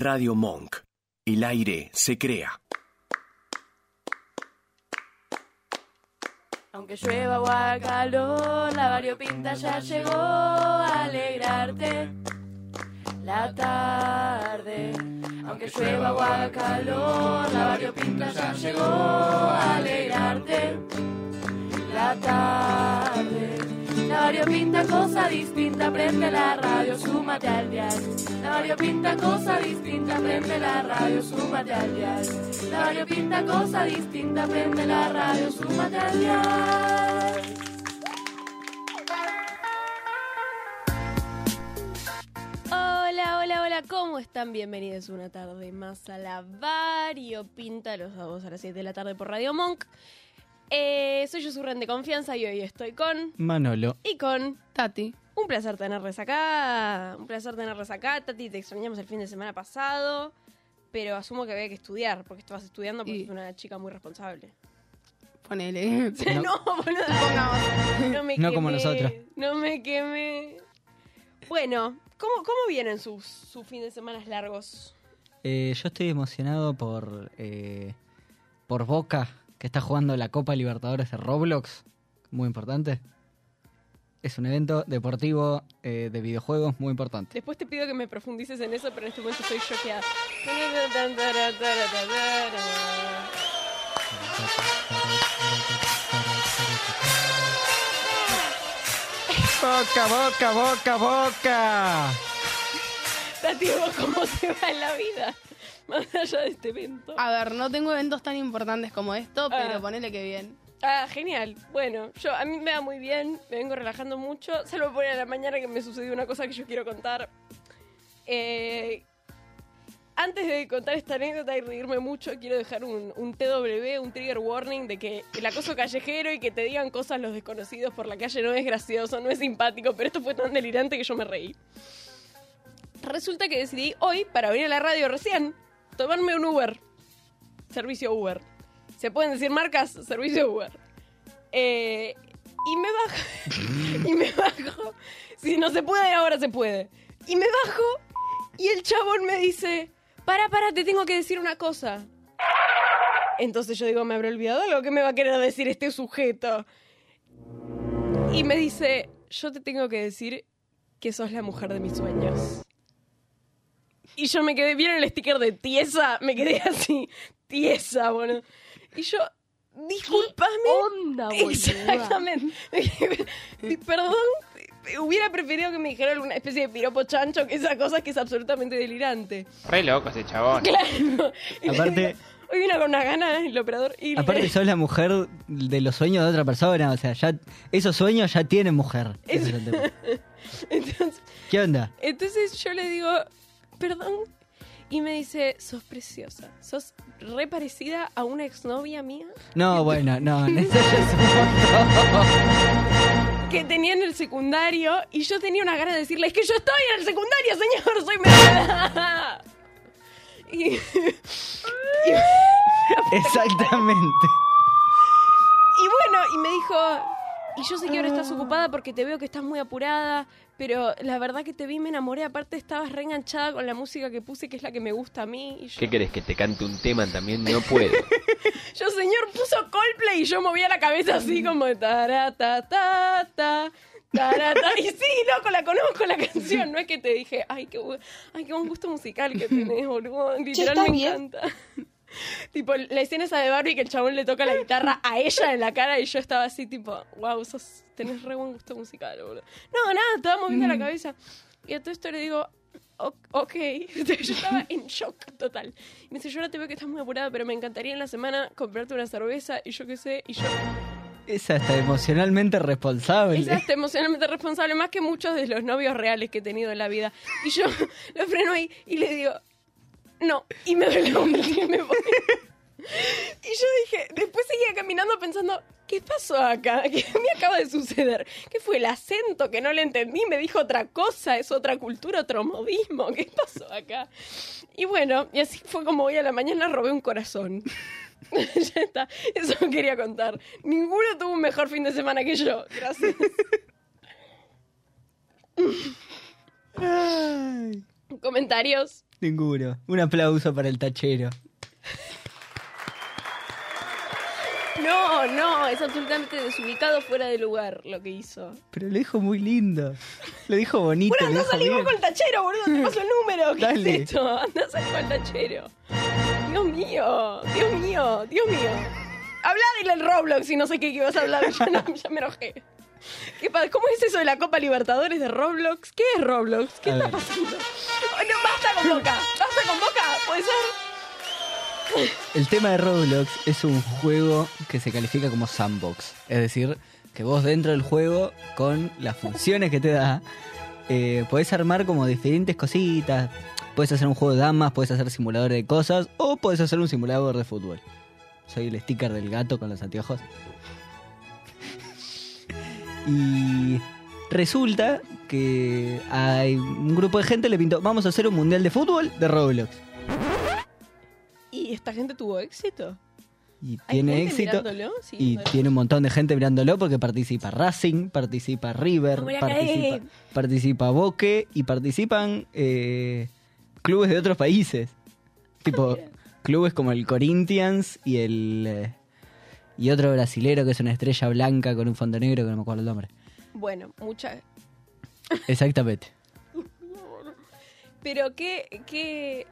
Radio Monk. El aire se crea. Aunque llueva o haga calor, la variopinta ya llegó a alegrarte la tarde. Aunque llueva o haga calor, la variopinta ya llegó a alegrarte la tarde. La variopinta cosa distinta, prende la radio, súmate al dial. La variopinta cosa distinta, prende la radio, súmate al dial. La variopinta cosa distinta, prende la radio, súmate al. Hola, hola, hola, ¿cómo están? Bienvenidos una tarde más a la variopinta, los sábados a las 7 de la tarde por Radio Monk. Eh, soy yo, su de confianza, y hoy estoy con... Manolo. Y con... Tati. Un placer tenerles acá. Un placer tenerles acá. Tati, te extrañamos el fin de semana pasado. Pero asumo que había que estudiar, porque estabas estudiando porque Y- es una chica muy responsable. Ponele. No, No. boludo, pongamos. No me No como quemé, nosotros. No me quemé. Bueno, ¿cómo, cómo vienen sus, sus fines de semana largos? Eh, yo estoy emocionado por, eh, por Boca, que está jugando la Copa Libertadores de Roblox. Muy importante. Es un evento deportivo eh, de videojuegos muy importante. Después te pido que me profundices en eso, pero en este momento estoy choqueada. Boca, boca, boca, boca. Tati, ¿vos ¿cómo te va en la vida? Más allá de este evento. A ver, no tengo eventos tan importantes como esto, Ah. pero ponele que bien. Ah, genial. Bueno, yo a mí me va muy bien, me vengo relajando mucho, salvo por a la mañana que me sucedió una cosa que yo quiero contar. Eh, antes de contar esta anécdota y reírme mucho, quiero dejar un, un TW, un trigger warning de que el acoso callejero y que te digan cosas los desconocidos por la calle no es gracioso, no es simpático, pero esto fue tan delirante que yo me reí. Resulta que decidí hoy, para venir a la radio recién, tomarme un Uber. Servicio Uber. ¿Se pueden decir marcas? Servicio Uber. Eh, y me bajo. y me bajo. Si no se puede, ahora se puede. Y me bajo y el chabón me dice: Para, para, te tengo que decir una cosa. Entonces yo digo: Me habré olvidado algo que me va a querer decir este sujeto. Y me dice: Yo te tengo que decir que sos la mujer de mis sueños. Y yo me quedé, ¿vieron el sticker de tiesa? Me quedé así, tiesa, bueno. Y yo, discúlpame. onda, boluda? Exactamente. Perdón, hubiera preferido que me dijera alguna especie de piropo chancho que esa cosa que es absolutamente delirante. Re loco ese chabón. Claro. Le Aparte- Hoy vino con una gana el operador y le- Aparte sos la mujer de los sueños de otra persona, o sea, ya esos sueños ya tienen mujer. Es- entonces, ¿Qué onda? entonces yo le digo, perdón. Y me dice, sos preciosa. Sos re parecida a una exnovia mía No, bueno, no, que tenía en el secundario. Y yo tenía una gana de decirle, es que yo estoy en el secundario, señor, soy menor de edad". Y, y- Exactamente. Y bueno, y me dijo, y yo sé que ahora estás ocupada porque te veo que estás muy apurada, pero la verdad que te vi, me enamoré, aparte estabas reenganchada con la música que puse, que es la que me gusta a mí. Y yo, ¿Qué querés que te cante un tema también? No puedo. yo, señor, puso Coldplay y yo movía la cabeza así como tarata, ta, ta, tarata. Y sí, loco, la conozco la canción. No es que te dije, ay, qué, bu- ay, qué buen gusto musical que tenés, boludo. Literal me bien. encanta. Tipo, la escena esa de Barbie que el chabón le toca la guitarra a ella en la cara y yo estaba así, tipo, wow, sos, tenés re buen gusto musical, boludo. No, nada, estaba moviendo la cabeza. Y a todo esto le digo, "O- ok. Yo estaba en shock total. Y me dice, yo ahora te veo que estás muy apurada, pero me encantaría en la semana comprarte una cerveza y yo qué sé. Y yo, Es hasta emocionalmente responsable. es hasta emocionalmente responsable, más que muchos de los novios reales que he tenido en la vida. Y yo lo freno ahí y le digo, no. Y me vuelta y me voy. Y yo dije, después seguía caminando pensando, ¿qué pasó acá? ¿Qué me acaba de suceder? ¿Qué fue el acento que no le entendí? Me dijo otra cosa, es otra cultura, otro modismo. ¿Qué pasó acá? Y bueno, y así fue como hoy a la mañana robé un corazón. ya está, eso quería contar. Ninguno tuvo un mejor fin de semana que yo. Gracias. Comentarios. Ninguno. Un aplauso para el tachero. No, no, es absolutamente desubicado, fuera de lugar lo que hizo. Pero lo dijo muy lindo. Lo dijo bonito. Bueno, anda a salir vos con el tachero, boludo, te paso el número. ¿Qué Dale. es esto? Anda a salir con el tachero. Dios mío, Dios mío, Dios mío. Habla del Roblox y no sé qué que ibas a hablar, ya, no- ya me enojé. ¿Qué pa- ¿Cómo es eso de la Copa Libertadores de Roblox? ¿Qué es Roblox? ¿Qué A está ver. pasando? Oh, no, basta con Boca, basta con Boca, puede ser. El tema de Roblox es un juego que se califica como sandbox. Es decir, que vos dentro del juego, con las funciones que te da, eh, podés armar como diferentes cositas. Puedes hacer un juego de damas, puedes hacer simulador de cosas, o puedes hacer un simulador de fútbol. Soy el sticker del gato con los anteojos. Y resulta que hay un grupo de gente le pintó, vamos a hacer un mundial de fútbol de Roblox. ¿Y esta gente tuvo éxito? Y ¿Hay tiene éxito. Y tiene un montón de gente mirándolo porque participa Racing, participa River, participa, Boque y participan eh, clubes de otros países. Tipo, clubes como el Corinthians y el. Y otro brasilero que es una estrella blanca con un fondo negro que no me acuerdo el nombre. Bueno, mucha... Exactamente. Pero qué, qué,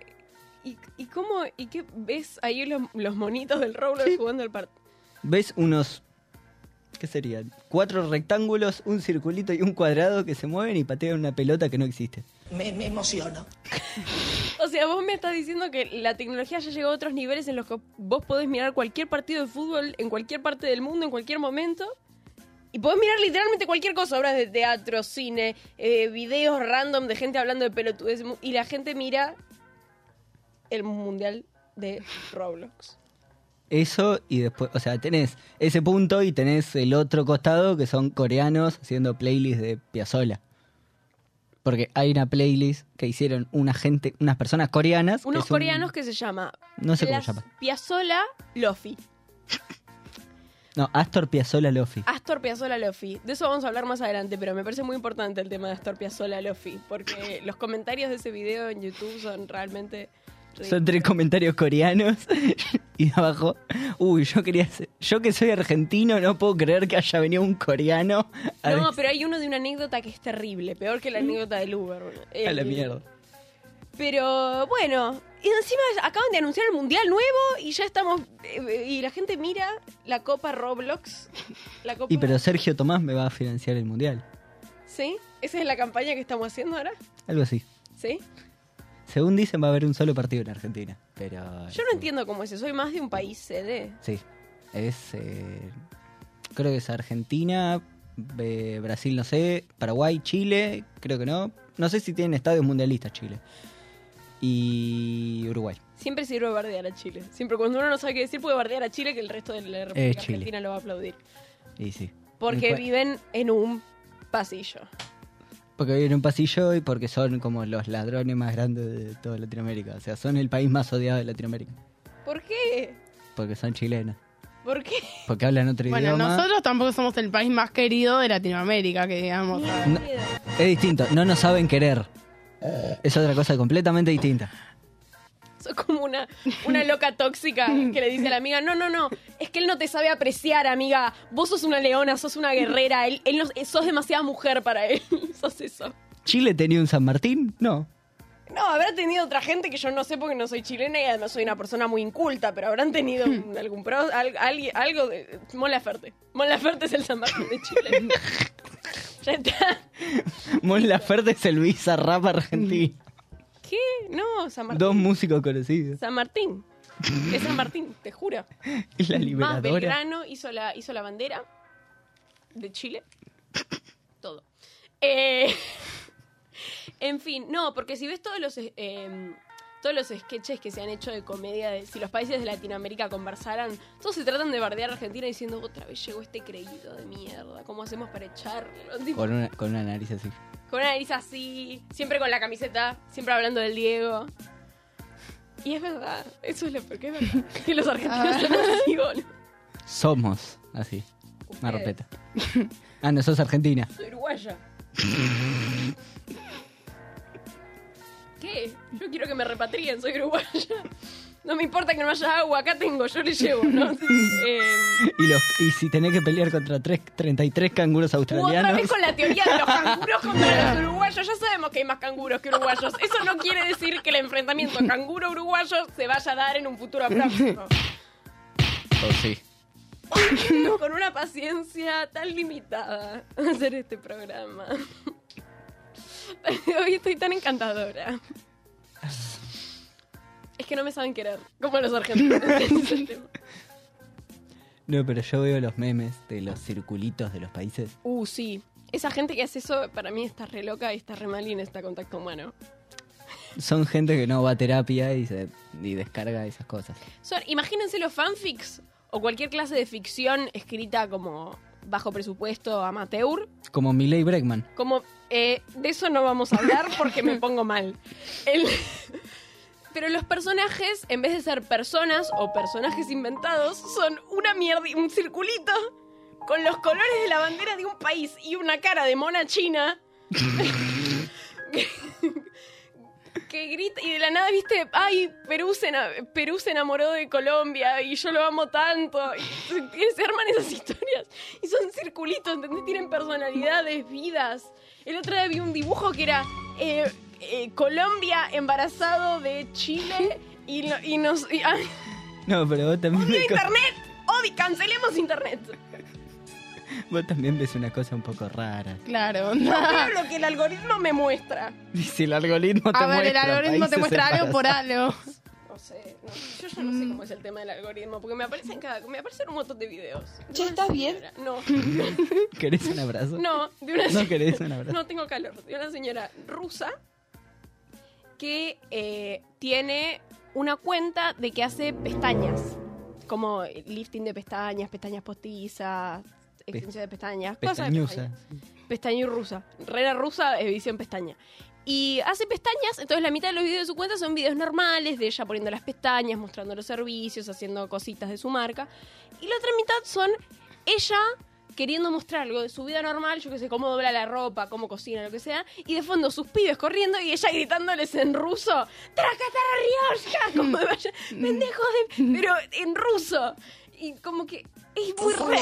y, y cómo, y qué ves ahí los, los monitos del Roblox jugando al partido. ¿Ves unos. ¿Qué serían? Cuatro rectángulos, un circulito y un cuadrado que se mueven y patean una pelota que no existe. Me, me emociono. O sea, vos me estás diciendo que la tecnología ya llegó a otros niveles en los que vos podés mirar cualquier partido de fútbol en cualquier parte del mundo, en cualquier momento. Y podés mirar literalmente cualquier cosa, obras de teatro, cine, eh, videos random de gente hablando de pelotudes. Y la gente mira el mundial de Roblox. Eso y después, o sea, tenés ese punto y tenés el otro costado que son coreanos haciendo playlists de Piazzolla. Porque hay una playlist que hicieron una gente, unas personas coreanas. que Unos un- coreanos que se llama No sé cómo se llama. Piazzolla Lofi. No, Astor Piazzolla Lofi. Astor Piazzolla Lofi. De eso vamos a hablar más adelante, pero me parece muy importante el tema de Astor Piazzolla Lofi, porque los comentarios de ese video en YouTube son realmente... Son tres comentarios coreanos y abajo, uy, yo quería ser- yo que soy argentino no puedo creer que haya venido un coreano a, No, des- pero hay uno de una anécdota que es terrible, peor que la anécdota del Uber. a la Eh, mierda. Pero bueno, y encima acaban de anunciar el Mundial nuevo y ya estamos... eh, y la gente mira la Copa Roblox. La Copa... Y pero Sergio Tomás me va a financiar el mundial, ¿Sí? ¿Esa es la campaña que estamos haciendo ahora? algo así. ¿Sí? Según dicen va a haber un solo partido en Argentina, pero Yo no entiendo cómo es eso. Soy más de un país CD. Sí, es. eh, creo que es Argentina, eh, Brasil, no sé, Paraguay, Chile, creo que no. No sé si tienen estadios mundialistas Chile. Y Uruguay. Siempre sirve bardear a Chile. Siempre cuando uno no sabe qué decir puede bardear a Chile que el resto de la República. Argentina lo va a aplaudir. Y sí. Porque viven en un pasillo. Porque viven en un pasillo y porque son como los ladrones más grandes de toda Latinoamérica. O sea, son el país más odiado de Latinoamérica. ¿Por qué? Porque son chilenos. ¿Por qué? Porque hablan otro Bueno, idioma. nosotros tampoco somos el país más querido de Latinoamérica, que digamos. No, es distinto, no nos saben querer. Es otra cosa completamente distinta. Sos como una, una loca tóxica que le dice a la amiga, no, no, no, es que él no te sabe apreciar, amiga. Vos sos una leona, sos una guerrera, él, él no- sos demasiada mujer para él. sos eso. ¿Chile tenía un San Martín? No. No, habrá tenido otra gente que yo no sé porque no soy chilena y además soy una persona muy inculta, pero habrán tenido algún pro, al- algo de... Mon Laferte. Mon Laferte es el San Martín de Chile. ya está. Mon Laferte es el Bizarrap argentino. No, San Martín. Dos músicos conocidos. San Martín. Es San Martín, te juro. La Más liberadora. Belgrano hizo la, hizo la bandera de Chile. Todo. Eh, en fin, no, porque si ves todos los eh, todos los sketches que se han hecho de comedia, de si los países de Latinoamérica conversaran, todos se tratan de bardear a Argentina diciendo otra vez llegó este creído de mierda, ¿cómo hacemos para echarlo? Tipo, Con una, con una nariz así. Con una nariz así, siempre con la camiseta, siempre hablando del Diego. Y es verdad, eso es lo peor, que es verdad. Que los argentinos son así, boludo. Somos así. Una repeta. Ah, no, sos argentina. Soy uruguaya. ¿Qué? Yo quiero que me repatrien, soy uruguaya. No me importa que no haya agua, acá tengo, yo le llevo, ¿no? Eh, Y, los, y si tenés que pelear contra tres, 33 canguros u otra australianos. vez con la teoría de los canguros contra los uruguayos. Ya sabemos que hay más canguros que uruguayos. Eso no quiere decir que el enfrentamiento canguro-uruguayo se vaya a dar en un futuro próximo. Oh, sí. Con una paciencia tan limitada hacer este programa. Hoy estoy tan encantadora. Es que no me saben querer, como los argentinos. No, pero yo veo los memes de los circulitos de los países. Uh, sí. Esa gente que hace eso, para mí está re loca y está re mal y necesita contacto humano. Son gente que no va a terapia y, se, y descarga esas cosas. Son, imagínense los fanfics o cualquier clase de ficción escrita como bajo presupuesto amateur. Como Miley Bregman. Como eh, de eso no vamos a hablar porque me pongo mal. El- pero los personajes, en vez de ser personas o personajes inventados, son una mierda, un circulito con los colores de la bandera de un país y una cara de mona china. que grita y de la nada, viste, ay, Perú se, Perú se enamoró de Colombia y yo lo amo tanto. Y se- se arman esas historias y son circulitos, ¿entendés? Tienen personalidades, vidas. El otro día vi un dibujo que era eh, eh, Colombia embarazado de Chile y, lo- y nos... y- ay, No, pero vos también, ¡Odio internet! ¡Odi! ¡Cancelemos internet! vos también ves una cosa un poco rara. Claro. Yo veo lo que el algoritmo me muestra. Y si el algoritmo te A ver, el muestra algoritmo te muestra algo por algo. No sé, no, yo ya no sé cómo es el tema del algoritmo, porque me aparecen cada, me aparecen un montón de videos. Che, ¿estás bien? No, ¿Querés un abrazo? no, de una ¿No querés un abrazo? No tengo calor. De una señora rusa que eh, tiene una cuenta de que hace pestañas. Como lifting de pestañas, pestañas postizas, extensión de pestañas, cosas de pestañas. Pestaña rusa. Rera rusa, edición pestaña. Y hace pestañas, entonces la mitad de los videos de su cuenta son videos normales de ella poniendo las pestañas, mostrando los servicios, haciendo cositas de su marca. Y la otra mitad son ella queriendo mostrar algo de su vida normal, yo que sé, cómo dobla la ropa, cómo cocina, lo que sea, y de fondo sus pibes corriendo y ella gritándoles en ruso, ¡Trakatararioshka! Como vaya, pendejos de... Pero en ruso. Y como que es muy raro.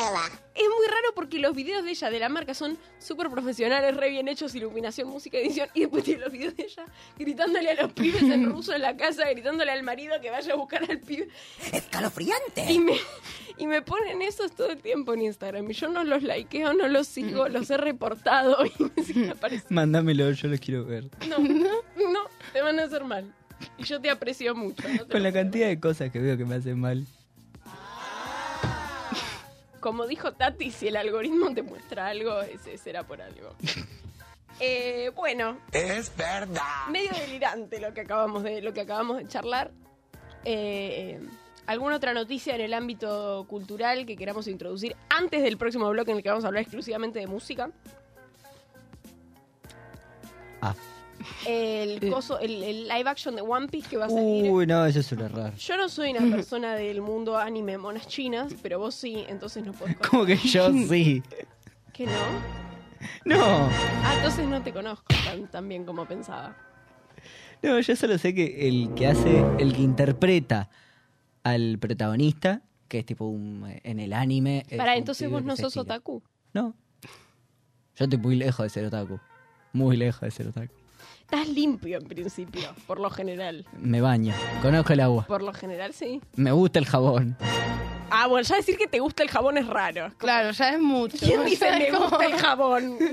Es muy raro porque los videos de ella, de la marca, son súper profesionales, re bien hechos, iluminación, música, edición, y después tiene los videos de ella gritándole a los pibes en ruso en la casa, gritándole al marido que vaya a buscar al pibe. ¡Escalofriante! Y me, y me ponen esos todo el tiempo en Instagram. Y yo no los likeo, no los sigo, los he reportado y me siguen apareciendo. Mándamelo, yo lo quiero ver. No, no, te van a hacer mal. Y yo te aprecio mucho. no te Con la cantidad de cosas que veo que me hacen mal. Como dijo Tati, si el algoritmo te muestra algo, ese será por algo. Eh, bueno, Es verdad. medio delirante lo que acabamos de, lo que acabamos de charlar. Eh, ¿Alguna otra noticia en el ámbito cultural que queramos introducir antes del próximo bloque en el que vamos a hablar exclusivamente de música? Ah. El, coso, el, el live action de One Piece que va a salir. Uy, no, eso es un error. Yo no soy una persona del mundo anime monas chinas, pero vos sí, entonces no podés Como que yo sí. ¿Que no? No, Ah, entonces no te conozco tan, tan bien como pensaba. no, yo solo sé que el que hace, el que interpreta al protagonista, que es tipo un, en el anime. Para, entonces vos no sos otaku. No. Yo estoy muy lejos de ser otaku. Muy lejos de ser otaku. Estás limpio en principio, por lo general. Me baño, conozco el agua, Por lo general, sí. me gusta el jabón. Ah, bueno, ya decir que te gusta el jabón es raro. Claro, ya es mucho. ¿Quién dice me como- gusta el jabón?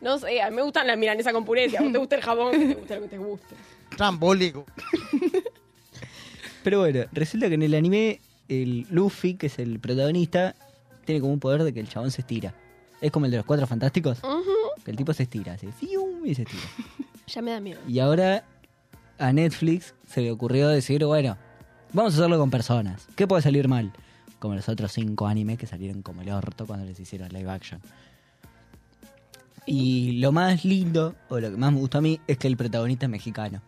No sé, a mí me gustan la milanesa con puré. Si a vos te gusta el jabón, te gusta lo que te guste. Trambólico. Pero bueno, resulta que en el anime, el Luffy, que es el protagonista, tiene como un poder de que el chabón se estira. Es como el de los cuatro fantásticos, que el tipo se estira, así, ¡fium! y se estira. Ya me da miedo. Y ahora a Netflix se le ocurrió decir, bueno, vamos a hacerlo con personas. ¿Qué puede salir mal? Como los otros cinco animes que salieron como el orto cuando les hicieron live action. Y lo más lindo, o lo que más me gustó a mí, es que el protagonista es mexicano.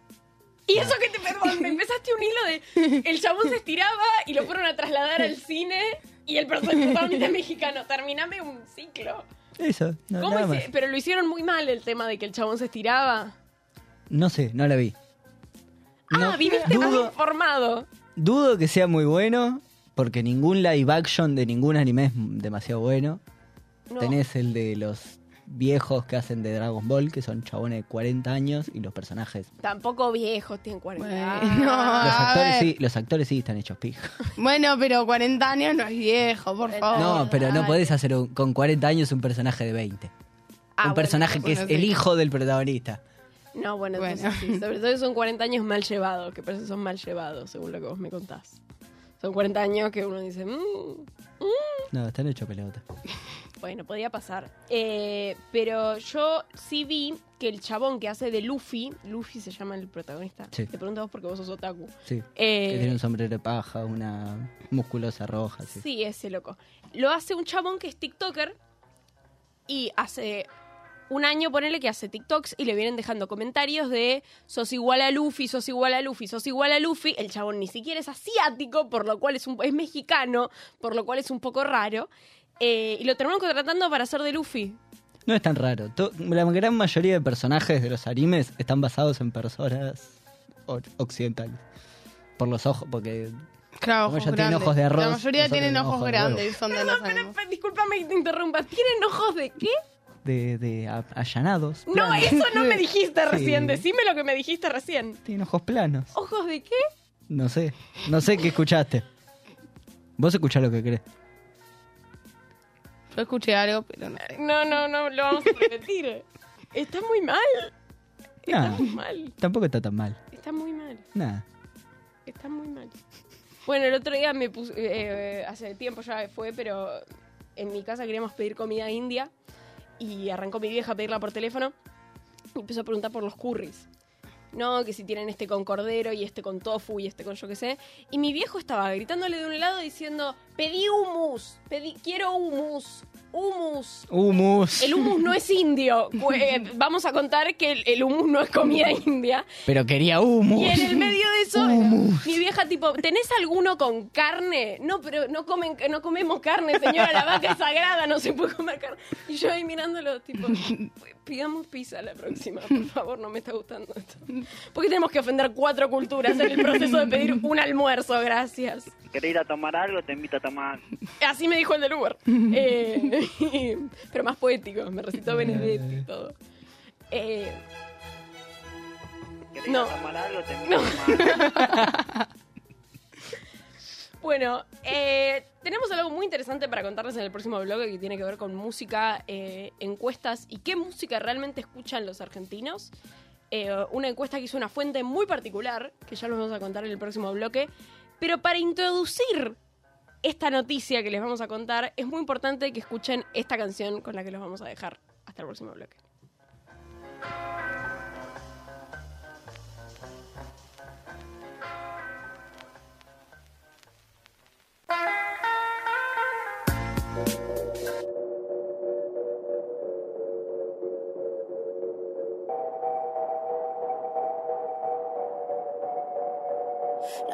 Y eso perdón, me empezaste un hilo de el chabón se estiraba y lo fueron a trasladar al cine y el protagonista mexicano. Terminame un ciclo. Eso, no, ¿Cómo nada más. Pero lo hicieron muy mal el tema de que el chabón se estiraba. No sé, no la vi. Ah, viniste más dudo, informado. dudo que sea muy bueno, porque ningún live action de ningún anime es demasiado bueno. No. Tenés el de los viejos que hacen de Dragon Ball, que son chabones de 40 años, y los personajes. Tampoco viejos, tienen 40 Bueno, años. Los actores, sí, los actores sí están hechos pija. Bueno, pero 40 años no es viejo, por favor. No, pero no podés hacer un- con 40 años un personaje de 20. Ah, un bueno, personaje que bueno, es sí. el hijo del protagonista. No, bueno, Bueno. entonces sí. Sobre todo son 40 años mal llevados, que parece que son mal llevados, según lo que vos me contás. Son 40 años que uno dice, "Mm, No, están hechos pelota. bueno, podría pasar. Eh, pero yo sí vi que el chabón que hace de Luffy, Luffy se llama el protagonista. Sí. Te pregunto vos porque vos sos otaku. Sí. Eh, Que tiene un sombrero de paja, una musculosa roja. Sí. Sí, ese loco. Lo hace un chabón que es TikToker y hace un año, ponele que hace TikToks y le vienen dejando comentarios de sos igual a Luffy, sos igual a Luffy, sos igual a Luffy. El chabón ni siquiera es asiático, por lo cual es, un, es mexicano, por lo cual es un poco raro. Eh, y lo terminaron contratando para hacer de Luffy. No es tan raro. To- la gran mayoría de personajes de los animes están basados en personas o- occidentales. Por los ojos, porque Claro, Como ojos ella tiene grandes. ojos de arroz, La mayoría nosotros tienen tenemos ojos ojos de grandes, son de. Pero, discúlpame que te interrumpa. ¿Tienen ojos de qué? de, de a- allanados. No, planos. eso no me dijiste Sí. recién. Decime lo que me dijiste recién. Tienen ojos planos. ¿Ojos de qué? No sé. No sé qué escuchaste. Vos escuchás lo que crees. Yo escuché algo, pero no. No, no, no, lo vamos a repetir. Está muy mal. Está Nah, muy mal. tampoco está tan mal. Está muy mal. Nada. Está muy mal. Bueno, el otro día me puse. eh, hace tiempo ya fue, pero en mi casa queríamos pedir comida india. Y arrancó mi vieja a pedirla por teléfono. Y empezó a preguntar por los curries. No, que si tienen este con cordero y este con tofu y este con yo qué sé. Y mi viejo estaba gritándole de un lado diciendo: Pedí humus, pedí, quiero humus, humus. Humus. El humus no es indio. Eh, Vamos a contar que el, el humus no es comida india. Pero quería humus. Y en el medio de eso, Humus. mi vieja tipo, ¿tenés alguno con carne? No, pero no comen, no comemos carne, señora, la vaca es sagrada, no se puede comer carne. Y yo ahí mirándolo, tipo, pidamos pizza la próxima, por favor, no me está gustando esto. Porque tenemos que ofender cuatro culturas en el proceso de pedir un almuerzo, gracias. ¿Querés ir a tomar algo? Te invito a tomar. Así me dijo el del Uber. Eh, pero más poético, me recitó Benedetti y todo. Eh, ¿Querés No. algo? Tomar. Bueno, eh, tenemos algo muy interesante para contarles en el próximo bloque que tiene que ver con música, eh, encuestas y qué música realmente escuchan los argentinos. Eh, una encuesta que hizo una fuente muy particular, que ya los vamos a contar en el próximo bloque. Pero para introducir esta noticia que les vamos a contar, es muy importante que escuchen esta canción con la que los vamos a dejar. Hasta el próximo bloque.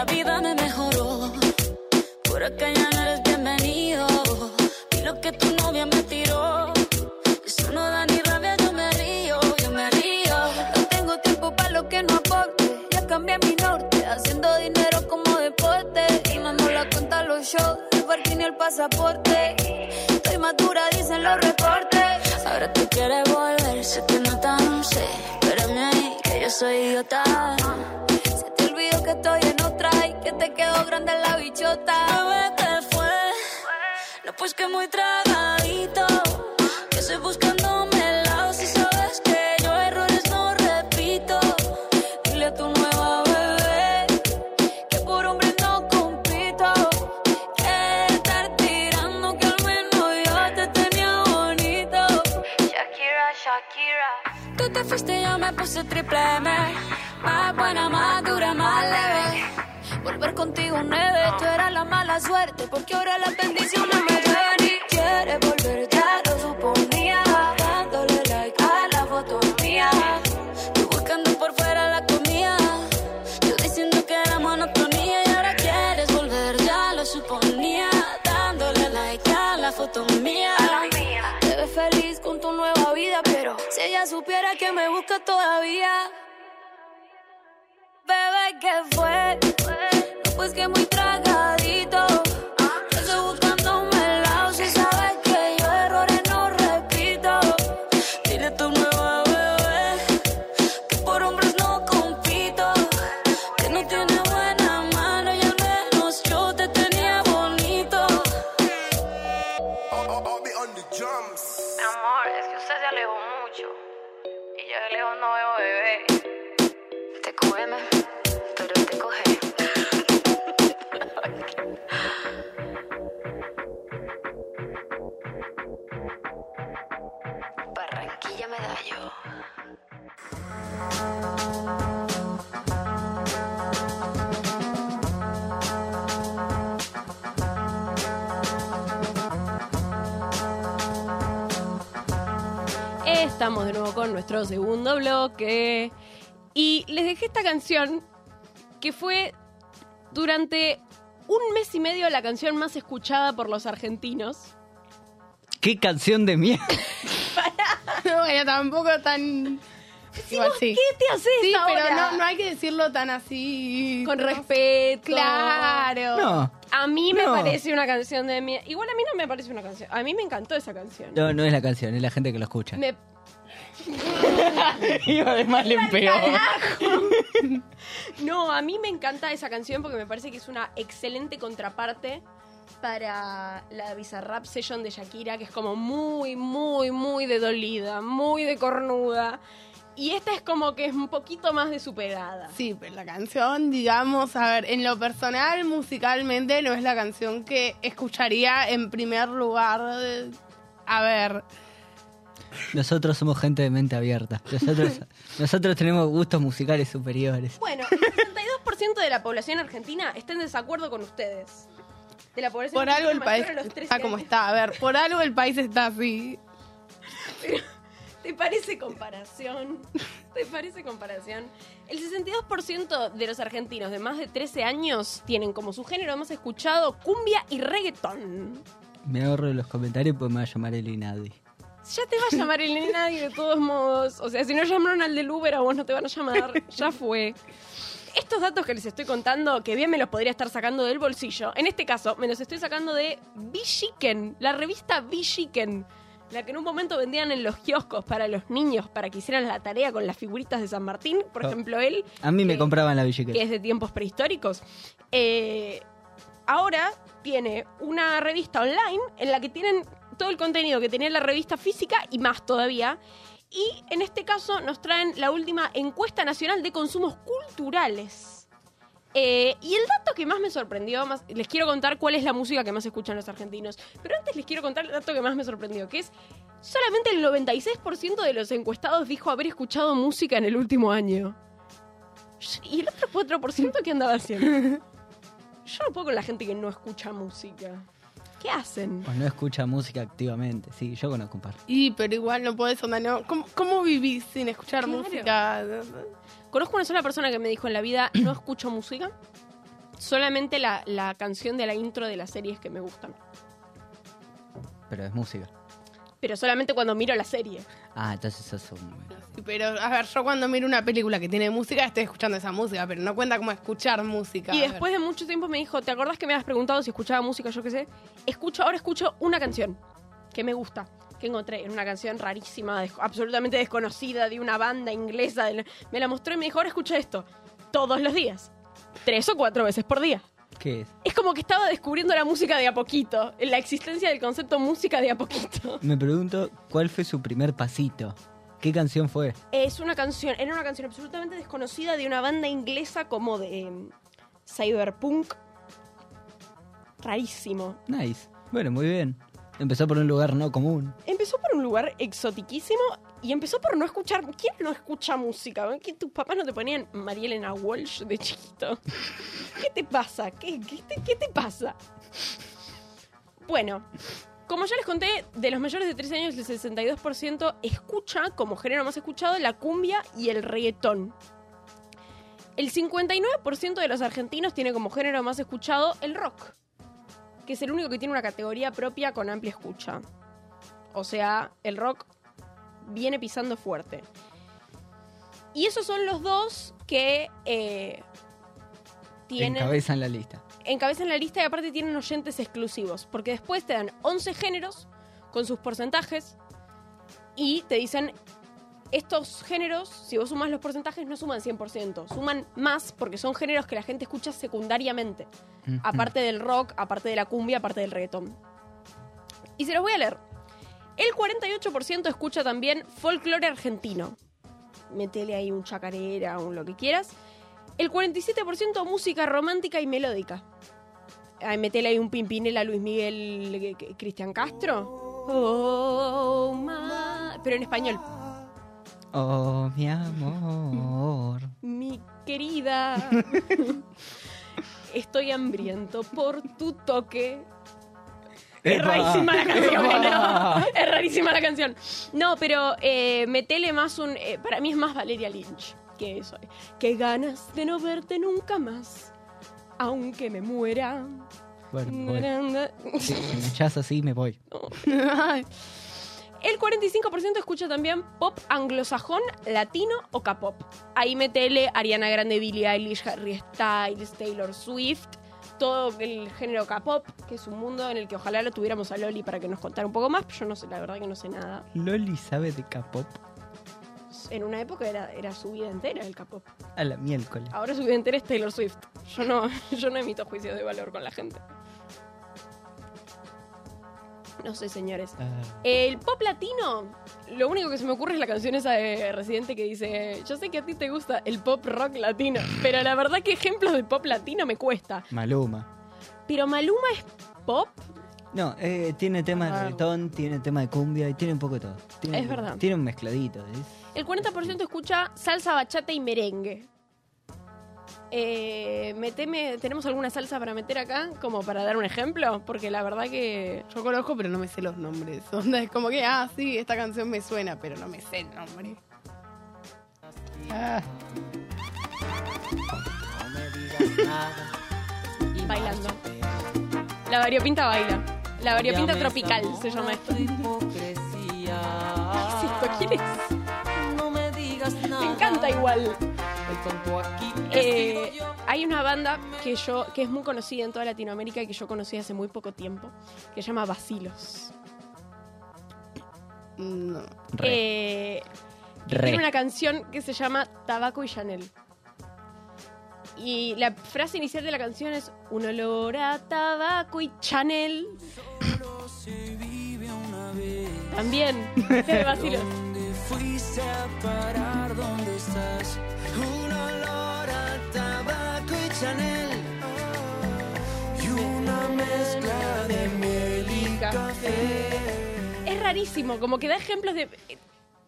la vida me mejoró. Por acá ya no eres bienvenido. Y lo que tu novia me tiró. Eso no da ni rabia, yo me río, yo me río. No tengo tiempo para lo que no aporte. Ya cambié mi norte, haciendo dinero como deporte. Y no la cuentan los shows, el parking y el pasaporte. Estoy madura, dicen los reportes. Ahora tú quieres volver, sé que no tan sé. Espérame ahí, que yo soy idiota prende la bichota. ¿Qué fue? No, pues que muy trago. Volver contigo nueve, tú eras la mala suerte, porque ahora las bendiciones me ven y quiere volver, ya lo suponía, dándole like a la foto mía, tú buscando por fuera la comida, yo diciendo que era monotonía. Y ahora quieres volver, ya lo suponía, dándole like a la foto mía, te ves feliz con tu nueva vida, pero si ella supiera que me busca todavía. Bebé, ¿qué fue? Pues que muy tragadito. Estamos de nuevo con nuestro segundo bloque. Y les dejé esta canción que fue durante un mes y medio la canción más escuchada por los argentinos. ¡Qué canción de mierda! bueno, tampoco tan. Igual sí. ¿Qué te haces Sí, pero ahora? no, no hay que decirlo tan así. Con ¿no? respeto. Claro. No, A mí me No. parece una canción de mierda. Igual a mí no me parece una canción. A mí me encantó esa canción. no, no es la canción, es la gente que lo escucha. Me- Iba de mal en peor. No, a mí me encanta esa canción porque me parece que es una excelente contraparte para la Bizarrap Session de Shakira, que es como muy, muy, muy de dolida, muy de cornuda. Y esta es como que es un poquito más de superada. Sí, pero la canción, digamos, a ver, en lo personal, musicalmente, no es la canción que escucharía en primer lugar. A ver, Nosotros somos gente de mente abierta. Nosotros, nosotros tenemos gustos musicales superiores. Bueno, el 62% de la población argentina está en desacuerdo con ustedes. De la población por algo el argentina país mayor a los 13 está como está. A ver, por algo el país está así. ¿Te parece comparación? ¿Te parece comparación? El 62% de los argentinos de más de 13 años tienen como su género más escuchado cumbia y reggaetón. Me ahorro los comentarios porque me va a llamar el Inadi. Ya te va a llamar el nadie de todos modos. O sea, si no llamaron al del Uber, a vos no te van a llamar. Ya fue. Estos datos que les estoy contando, que bien me los podría estar sacando del bolsillo, en este caso me los estoy sacando de Chicken, la revista Chicken, la que en un momento vendían en los kioscos para los niños, para que hicieran la tarea con las figuritas de San Martín. Por Oh. ejemplo, él, A mí me que- compraban la bicicleta. que es de tiempos prehistóricos. Eh, ahora tiene una revista online en la que tienen todo el contenido que tenía la revista física y más todavía. Y en este caso nos traen la última encuesta nacional de consumos culturales. Eh, y el dato que más me sorprendió, más, les quiero contar cuál es la música que más escuchan los argentinos. Pero antes les quiero contar el dato que más me sorprendió, que es solamente el 96% de los encuestados dijo haber escuchado música en el último año. ¿Y el otro 4% qué andaba haciendo? Yo no puedo con la gente que no escucha música. ¿Qué hacen? O no escucha música activamente. Sí, yo conozco un par. Y, pero igual no podés onda, ¿no? ¿Cómo, cómo vivís sin escuchar Claro. música? Conozco una sola persona que me dijo en la vida, no escucho música, solamente la, la canción de la intro de las series que me gustan. Pero es música. Pero solamente cuando miro la serie. Ah, entonces eso es un... Pero, a ver, yo cuando miro una película que tiene música, estoy escuchando esa música, pero no cuenta como escuchar música. Y después de mucho tiempo me dijo, ¿te acordás que me habías preguntado si escuchaba música? Yo qué sé. Escucho, ahora escucho una canción que me gusta. Que encontré en una canción rarísima, des- absolutamente desconocida, de una banda inglesa. de me la mostró y me dijo, ahora escucha esto. Todos los días. Tres o cuatro veces por día. ¿Qué es? Es como que estaba descubriendo la música de a poquito, la existencia del concepto música de a poquito. Me pregunto cuál fue su primer pasito. ¿Qué canción fue? Es una canción, era una canción absolutamente desconocida de una banda inglesa como de em, cyberpunk. Rarísimo. Nice. Bueno, muy bien. Empezó por un lugar no común. Empezó por un lugar exotiquísimo y empezó por no escuchar. ¿Quién no escucha música? ¿Que tus papás no te ponían María Elena Walsh de chiquito? ¿Qué te pasa? ¿Qué, qué te, qué te pasa? Bueno, como ya les conté, de los mayores de 13 años, el 62% escucha como género más escuchado la cumbia y el reggaetón. El 59% de los argentinos tiene como género más escuchado el rock, que es el único que tiene una categoría propia con amplia escucha. O sea, el rock viene pisando fuerte. Y esos son los dos que eh, tienen Encabezan la lista. Encabezan la lista y aparte tienen oyentes exclusivos. Porque después te dan 11 géneros con sus porcentajes y te dicen, estos géneros, si vos sumas los porcentajes, no suman 100%. Suman más porque son géneros que la gente escucha secundariamente. Aparte del rock, aparte de la cumbia, aparte del reggaetón. Y se los voy a leer. El 48% escucha también folclore argentino. Metele ahí un chacarera, un lo que quieras. El 47% música romántica y melódica. Ay, metele ahí un Pimpinela, Luis Miguel, eh, eh, Cristian Castro. Oh, ma- Pero en español. Oh, mi amor. Mi querida. Estoy hambriento por tu toque. Es ¡Epa! rarísima la canción. ¿no? Es rarísima la canción. No, pero eh, metele más un. eh, para mí es más Valeria Lynch que eso. Qué ganas de no verte nunca más. Aunque me muera. Bueno, me voy. Si me echás así, me voy. El 45% escucha también pop anglosajón, latino o K-pop. Ahí metele Ariana Grande, Billie Eilish, Harry Styles, Taylor Swift, todo el género K-pop, que es un mundo en el que ojalá lo tuviéramos a Loli para que nos contara un poco más, pero yo no sé, la verdad que no sé nada. Loli sabe de K-pop En una época era, era su vida entera el K-pop. a la miércoles. Ahora su vida entera es Taylor Swift. Yo no, yo no emito juicios de valor con la gente. No sé, señores. Ah, El pop latino, lo único que se me ocurre es la canción esa de Residente que dice, yo sé que a ti te gusta el pop rock latino, pero la verdad que ejemplos de pop latino me cuesta. Maluma. Pero Maluma es pop, No, eh, tiene tema de reggaetón, tiene tema de cumbia y tiene un poco de todo. Tiene- Es verdad. Tiene un mezcladito. ¿ves? el 40% escucha salsa, bachata y merengue. Eh, meteme, ¿tenemos alguna salsa para meter acá? Como para dar un ejemplo, porque la verdad que... Yo conozco, pero no me sé los nombres. Onda, es como que, ah, sí, esta canción me suena, pero no me sé el nombre. Ah, Bailando. La variopinta baila. La variopinta tropical se llama esto. ¿Qué es esto? ¿Quién es? Me encanta igual. Eh, hay una banda que yo que es muy conocida en toda Latinoamérica y que yo conocí hace muy poco tiempo, que se llama Basilos. No. re. Eh, Re. tiene una canción que se llama Tabaco y Chanel. Y la frase inicial de la canción es un olor a tabaco y Chanel. También, de Basilos. Fuiste a parar donde estás. Un olor a tabaco y Chanel. Y una mezcla de miel y café. Es rarísimo, como que da ejemplos de. eh,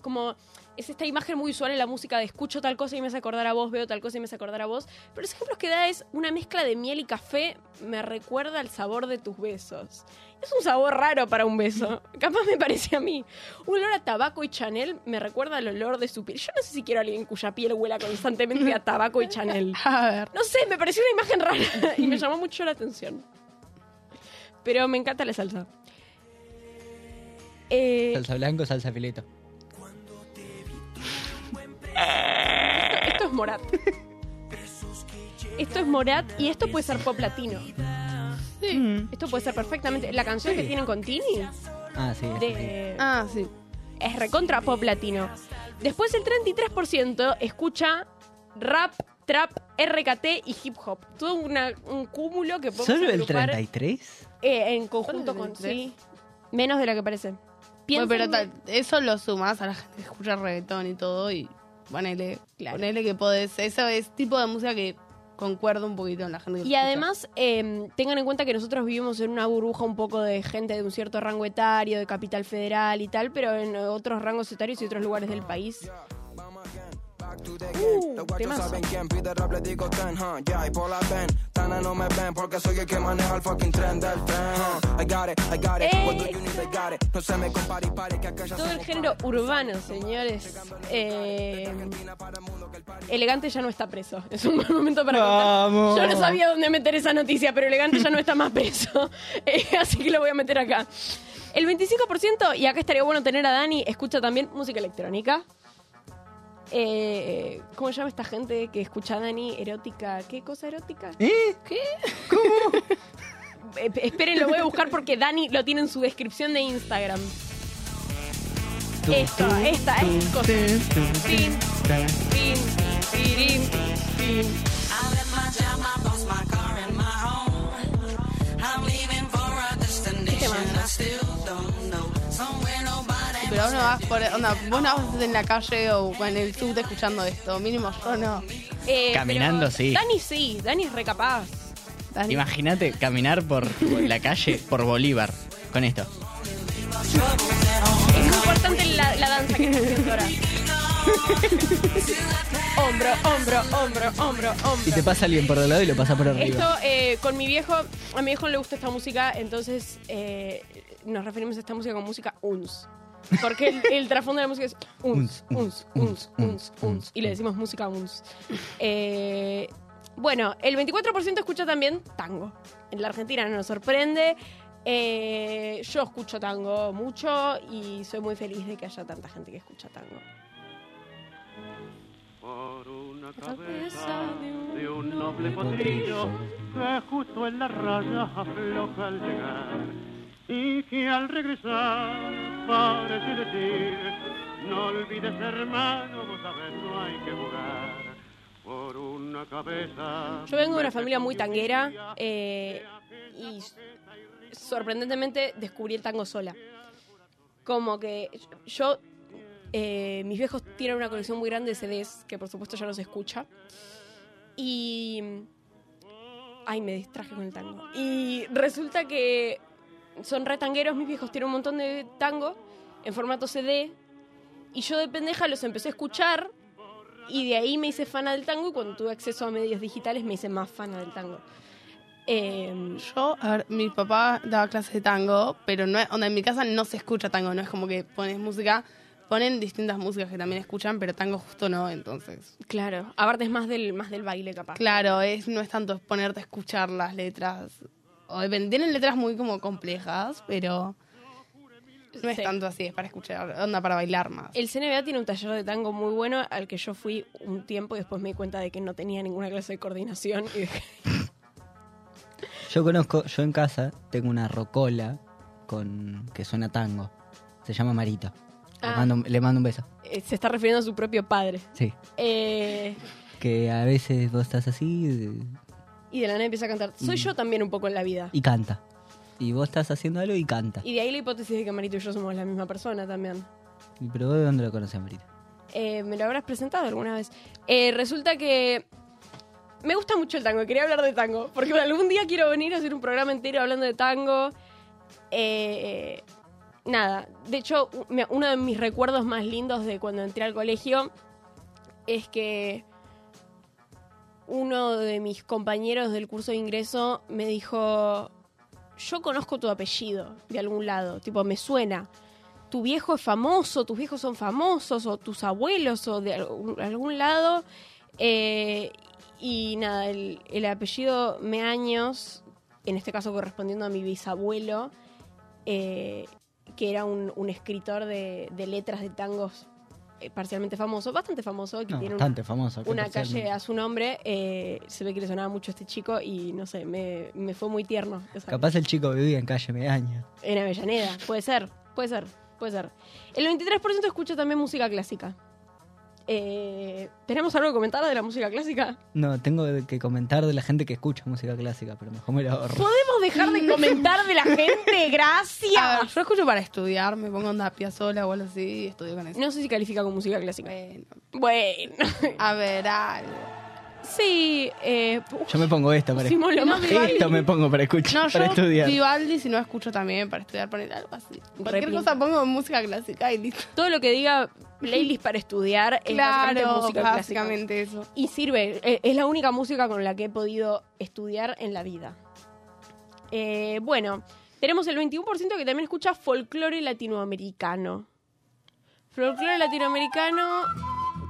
Como es esta imagen muy usual en la música de escucho tal cosa y me hace acordar a vos, veo tal cosa y me hace acordar a vos. Pero los ejemplos que da es una mezcla de miel y café me recuerda al sabor de tus besos. Es un sabor raro para un beso. Capaz me parece a mí. Un olor a tabaco y Chanel me recuerda al olor de su piel. Yo no sé si quiero a alguien cuya piel huela constantemente a tabaco y Chanel. A ver. No sé, me pareció una imagen rara y me llamó mucho la atención. Pero me encanta la salsa. Eh, Salsa blanco, salsa fileto. Es Morat. Esto es Morat y esto puede ser pop latino. Mm. Esto puede ser perfectamente. La canción que tienen con Tini Ah, sí. sí. de, Ah, sí. es recontra pop latino. Después el 33% escucha rap, trap, RKT y hip hop. Todo una- un cúmulo que podemos ¿Solo el agrupar, 33? eh, en conjunto ¿Solo el con... 33? Sí, menos de lo que parece. Bueno, pero eso lo sumas a la gente que escucha reggaetón y todo y ponele, Claro. ponele que podés. Eso es tipo de música que concuerda un poquito en la gente que Y además, eh, tengan en cuenta que nosotros vivimos en una burbuja un poco de gente de un cierto rango etario, de capital federal y tal, pero en otros rangos etarios y otros lugares del país. Ten, huh, yeah, y por la ven, Tana no me ven porque soy el que maneja el fucking tren del tren, huh. I got it, I got it, what do you need, I got it. No se me compare y pare que acá ya Todo el género urbano, señores. Eh, Elegante ya no está preso. Es un buen momento para contar. Yo no sabía dónde meter esa noticia, pero Elegante ya no está más preso. Eh, así que lo voy a meter acá. El 25%, y acá estaría bueno tener a Dani, escucha también música electrónica. Eh, ¿Cómo se llama esta gente que escucha a Dani? Erótica. ¿Qué cosa erótica? ¿Eh? Eh, esperen, lo voy a buscar porque Dani lo tiene en su descripción de Instagram. Esto, esta es cosa. Tin, tin, tirin, tin. Vas por, onda, vos no vas en la calle o en el subte escuchando esto. Mínimo yo no. Eh, Caminando, pero sí. Dani sí, Dani es recapaz. Dani. Imagínate caminar por la calle, por Bolívar, con esto. Es muy importante la, la danza que estás haciendo ahora. hombro, hombro, hombro, hombro, hombro. Y te pasa alguien por el lado y lo pasa por arriba. Esto, eh, con mi viejo, a mi viejo le gusta esta música, entonces eh, nos referimos a esta música como música uns. Porque el, el trasfondo de la música es uns, uns, uns, uns, uns. Y le decimos música uns. Eh, bueno, el 24% escucha también tango. En la Argentina no nos sorprende. Eh, yo escucho tango mucho y soy muy feliz de que haya tanta gente que escucha tango. Por una cabeza de un noble potrillo que justo en la raya afloja al llegar y que al regresar parece decir no olvides hermano, vos sabés no hay que jugar por una cabeza. Yo vengo de una familia muy tanguera eh, y sorprendentemente descubrí el tango sola. Como que yo, eh, mis viejos tienen una colección muy grande de CDs, que por supuesto ya no se escucha. Y... Ay, me distraje con el tango. Y resulta que son re tangueros, mis viejos tienen un montón de tango en formato CD. Y yo de pendeja los empecé a escuchar y de ahí me hice fana del tango y cuando tuve acceso a medios digitales me hice más fana del tango. Eh, Yo, a ver, mi papá daba clases de tango, pero no es, onda, en mi casa no se escucha tango, no es como que pones música, ponen distintas músicas que también escuchan, pero tango justo no, entonces. claro, aparte es más del, más del baile capaz. Claro, es, no es tanto ponerte a escuchar las letras. Tienen letras muy como complejas, pero no es Sí. tanto así, es para escuchar, onda para bailar más. El CNBA tiene un taller de tango muy bueno al que yo fui un tiempo y después me di cuenta de que no tenía ninguna clase de coordinación y dejé. Yo conozco, yo en casa tengo una rocola con que suena tango. Se llama Marito. Le, Ah. mando, un- le mando un beso. Eh, Se está refiriendo a su propio padre. Sí. Eh, Que a veces vos estás así y de la nada empieza a cantar. Soy yo también un poco en la vida. y canta. Y vos estás haciendo algo y canta. Y de ahí la hipótesis de que Marito y yo somos la misma persona también. Y Pero vos de dónde lo conoces, Marito. Eh, me lo habrás presentado alguna vez. Eh, resulta que me gusta mucho el tango, quería hablar de tango, porque algún día quiero venir a hacer un programa entero hablando de tango. Eh, nada, de hecho, uno de mis recuerdos más lindos de cuando entré al colegio es que uno de mis compañeros del curso de ingreso me dijo, yo conozco tu apellido de algún lado, tipo, me suena tu viejo es famoso, tus viejos son famosos, o tus abuelos, o de algún, lado. Eh, y nada, el, el apellido Meaños, en este caso correspondiendo a mi bisabuelo, eh, que era un, escritor de, letras de tangos parcialmente famoso, bastante famoso, que No, tiene bastante una, famoso. calle a su nombre. eh, se ve que le sonaba mucho a este chico y no sé, me, me fue muy tierno. Capaz el chico vivía en calle Medaña. en Avellaneda, puede ser, puede ser, puede ser. El 23% escucha también música clásica. Eh, ¿Tenemos algo que comentar de la música clásica? No, tengo que comentar de la gente que escucha música clásica, pero mejor me lo ahorro. ¿Podemos dejar de comentar de la gente? Gracias. A ver, yo escucho para estudiar, me pongo onda sola o algo así y estudio con eso. No sé si califica como música clásica. Bueno, Bueno. a ver, algo. Sí, eh, Yo me pongo esta para Pusimos lo más Esto me pongo para escuchar, No, para yo estudiar. Vivaldi si no escucho también para estudiar, poner algo así. Cualquier cosa pongo música clásica y listo. todo lo que diga playlist para estudiar es básicamente Claro, música clásica. básicamente eso. Y sirve, eh, es la única música con la que he podido estudiar en la vida. Eh, bueno, tenemos el 21% que también escucha folclore latinoamericano. Folclore latinoamericano,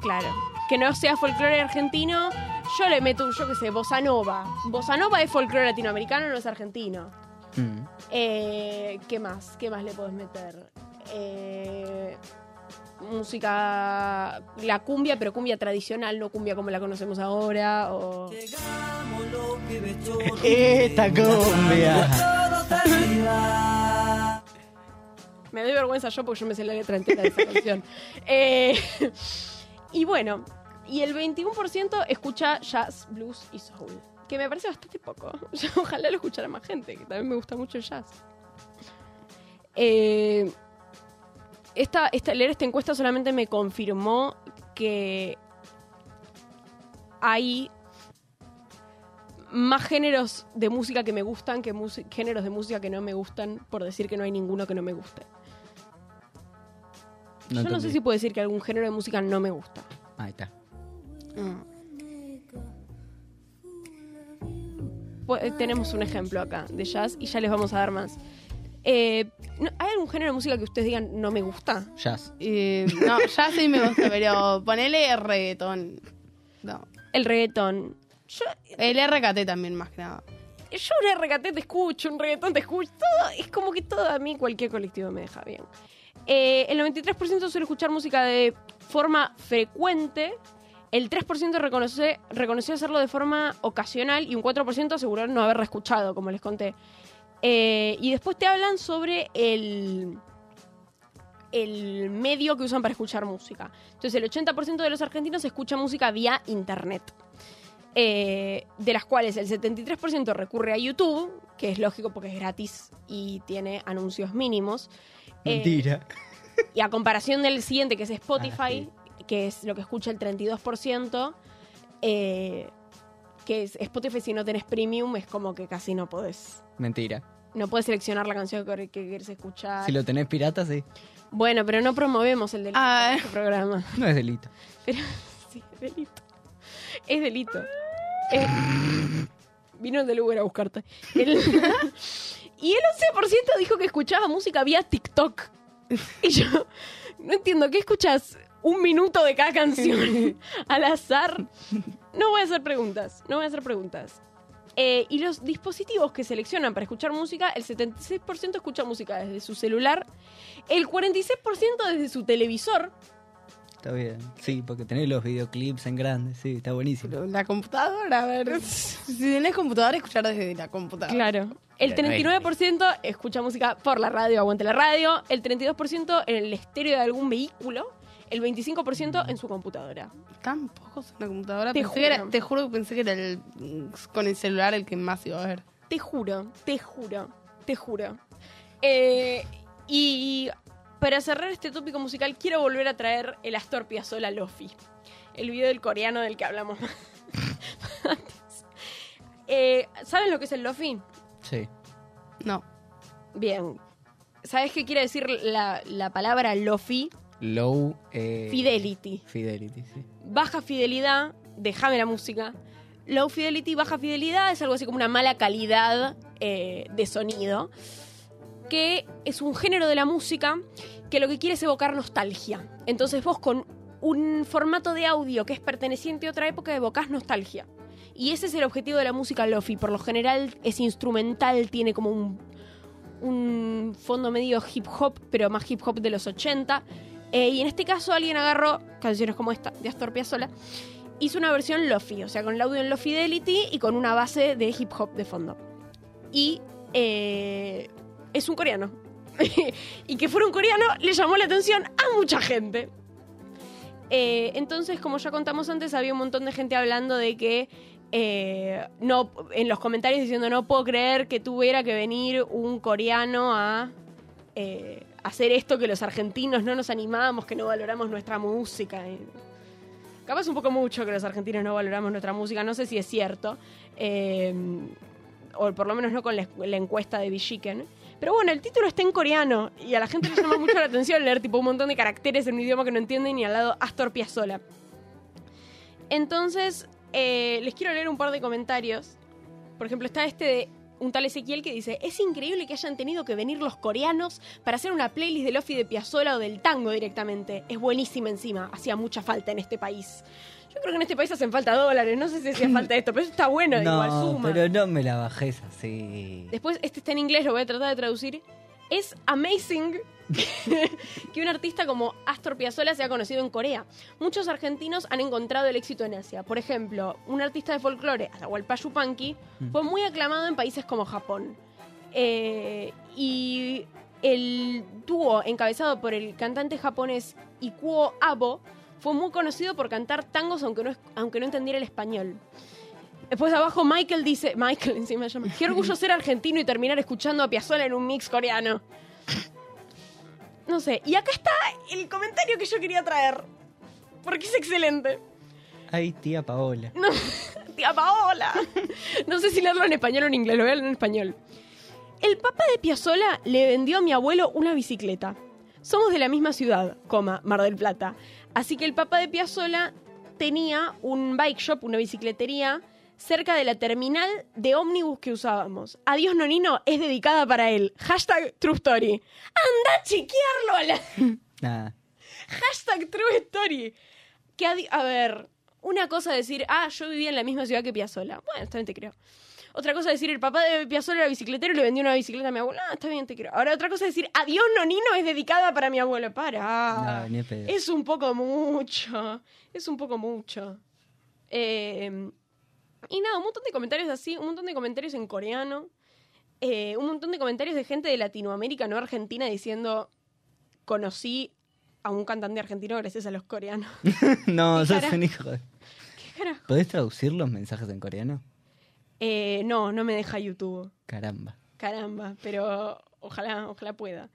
claro, que no sea folclore argentino, yo le meto, yo qué sé, bossa nova. Bossa nova es folclore latinoamericano, no es argentino. Mm. Eh, ¿Qué más? ¿Qué más le podés meter? Eh, música, la cumbia, pero cumbia tradicional, no cumbia como la conocemos ahora. O... Esta cumbia. Me doy vergüenza yo porque yo me sé la letra entera de esa canción. Eh, y bueno, y el 21% escucha jazz, blues y soul. Que me parece bastante poco. Yo Ojalá lo escuchara más gente, que también me gusta mucho el jazz. Eh, esta, esta, leer esta encuesta solamente me confirmó que hay más géneros de música que me gustan que géneros de música que no me gustan, por decir que no hay ninguno que no me guste. Yo no sé si puedo decir que algún género de música no me gusta. Ahí está. Eh, tenemos un ejemplo acá de jazz y ya les vamos a dar más. Eh, ¿no- ¿Hay algún género de música que ustedes digan no me gusta? Jazz. Eh, no, ya sí me gusta, pero ponele reggaetón. No. El reggaetón. Yo, El RKT también, más que nada. yo un RKT te escucho, un reggaetón te escucho. Todo, es como que todo a mí, cualquier colectivo me deja bien. Eh, el 93% suele escuchar música de forma frecuente. El 3% reconoce, reconoció hacerlo de forma ocasional y un 4% aseguró no haberla escuchado, como les conté. Eh, y después te hablan sobre el, el medio que usan para escuchar música. Entonces, el 80% de los argentinos escucha música vía internet. Eh, de las cuales el 73% recurre a YouTube, que es lógico porque es gratis y tiene anuncios mínimos. Eh, Mentira. y a comparación del siguiente, que es Spotify, Ah, que es lo que escucha el 32%, eh, que es Spotify si no tenés premium es como que casi no podés. Mentira. No puedes seleccionar la canción que, que quieres escuchar. Si lo tenés pirata, sí. Bueno, pero no promovemos el delito Ah. en este programa. No es delito. Pero sí, es delito. Es delito. Es- Vino el del Uber a buscarte. El- y el 11% dijo que escuchaba música vía TikTok. Y yo no entiendo, ¿qué escuchas? Un minuto de cada canción al azar. No voy a hacer preguntas, no voy a hacer preguntas. Eh, y los dispositivos que seleccionan para escuchar música, el 76% escucha música desde su celular, el 46% desde su televisor, Está bien. Sí, porque tenés los videoclips en grande. Sí, está buenísimo. Pero La computadora, a ver. Si tenés computadora, escuchar desde la computadora. Claro. El 39% escucha música por la radio, aguante la radio. El 32% en el estéreo de algún vehículo. El 25% en su computadora. Tan pocos en la computadora. Te Pensé que juro. era- te juro que pensé que era el, con el celular el que más iba a ver. Te juro, te juro, te juro. Eh, y para cerrar este tópico musical, quiero volver a traer el Astor Piazzolla Lofi. El video del coreano del que hablamos antes. Eh, ¿Saben lo que es el Lofi? Sí. No. Bien. ¿Sabes qué quiere decir la, la palabra Lofi? Low. eh, Fidelity. Fidelity, sí. baja fidelidad, déjame la música. Low fidelity, baja fidelidad es algo así como una mala calidad eh, de sonido, que es un género de la música que lo que quiere es evocar nostalgia. Entonces vos con un formato de audio que es perteneciente a otra época evocás nostalgia. Y ese es el objetivo de la música lofi. Por lo general es instrumental, tiene como un, un fondo medio hip hop, pero más hip hop de los 80. Eh, y en este caso alguien agarró canciones como esta de Astor Piazzolla, hizo una versión lofi, o sea, con el audio en low fidelity y con una base de hip hop de fondo. Y eh, es un coreano. y que fuera un coreano le llamó la atención a mucha gente. Eh, entonces, como ya contamos antes, había un montón de gente hablando de que no, en los comentarios diciendo no puedo creer que tuviera que venir un coreano a hacer esto que los argentinos no nos animamos, que no valoramos nuestra música. Eh, Capaz un poco mucho que los argentinos no valoramos nuestra música, no sé si es cierto. Eh, o por lo menos no con la, encuesta de Bichiken. Pero bueno, el título está en coreano y a la gente le llama mucho la atención leer tipo un montón de caracteres en un idioma que no entienden y al lado Astor Piazzolla. Entonces, eh, les quiero leer un par de comentarios. Por ejemplo, está este de un tal Ezequiel que dice, es increíble que hayan tenido que venir los coreanos para hacer una playlist de Lofi de Piazzolla o del tango directamente. Es buenísima encima, hacía mucha falta en este país. Yo creo que en este país hacen falta dólares, no sé si hacía falta esto, pero eso está bueno, igual no, suma. pero no me la bajes así. Después, este está en inglés, lo voy a tratar de traducir. Es amazing que un artista como Astor Piazzolla sea conocido en Corea. Muchos argentinos han encontrado el éxito en Asia. Por ejemplo, un artista de folclore, Atahualpa Yupanqui, fue muy aclamado en países como Japón. Eh, y el dúo encabezado por el cantante japonés Ikuo Abo fue muy conocido por cantar tangos aunque no, es- aunque no entendiera el español. Después abajo Michael dice, Michael encima llama, qué orgullo ser argentino y terminar escuchando a Piazzolla en un mix coreano. No sé, y acá está el comentario que yo quería traer, porque es excelente. Ay, tía Paola. No, tía Paola. No sé si leerlo en español o en inglés, lo voy a leer en español. El papá de Piazzolla le vendió a mi abuelo una bicicleta. Somos de la misma ciudad, coma, Mar del Plata. Así que el papá de Piazzolla tenía un bike shop, una bicicletería, cerca de la terminal de ómnibus que usábamos. Adiós Nonino es dedicada para él. Hashtag True Story. ¡Anda a chequearlo! a la- Nada. Hashtag True Story. Que a ver, una cosa es decir, ah, yo vivía en la misma ciudad que Piazzolla. Bueno, bien, te creo. Otra cosa es decir, el papá de Piazzolla era bicicletero y le vendió una bicicleta a mi abuelo. Ah, está bien, te creo. Ahora otra cosa es decir, adiós, Nonino es dedicada para mi abuelo. Para. No, ni. Es un poco mucho. Es un poco mucho. Eh, y nada, un montón de comentarios así, un montón de comentarios en coreano. eh, un montón de comentarios de gente de Latinoamérica, no Argentina, diciendo, conocí a un cantante argentino gracias a los coreanos. no, ¿Qué sos cara? un hijo de... ¿Qué carajo? ¿Podés traducir los mensajes en coreano? Eh, no, no me deja YouTube. Caramba. Caramba, pero ojalá, ojalá pueda.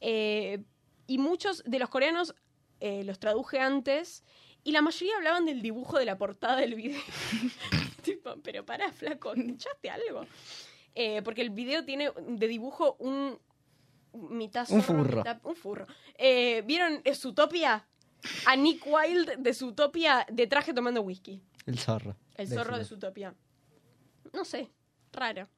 Eh, y muchos de los coreanos eh, los traduje antes y la mayoría hablaban del dibujo de la portada del video. tipo, pero pará, flaco, ¿escuchaste algo? Eh, porque el video tiene de dibujo un mitad Un furro. mitad- un furro. Eh, ¿Vieron eh, Zootopia? A Nick Wilde de Zootopia de traje tomando whisky. El zorro. El zorro de. Zootopia. No sé, raro.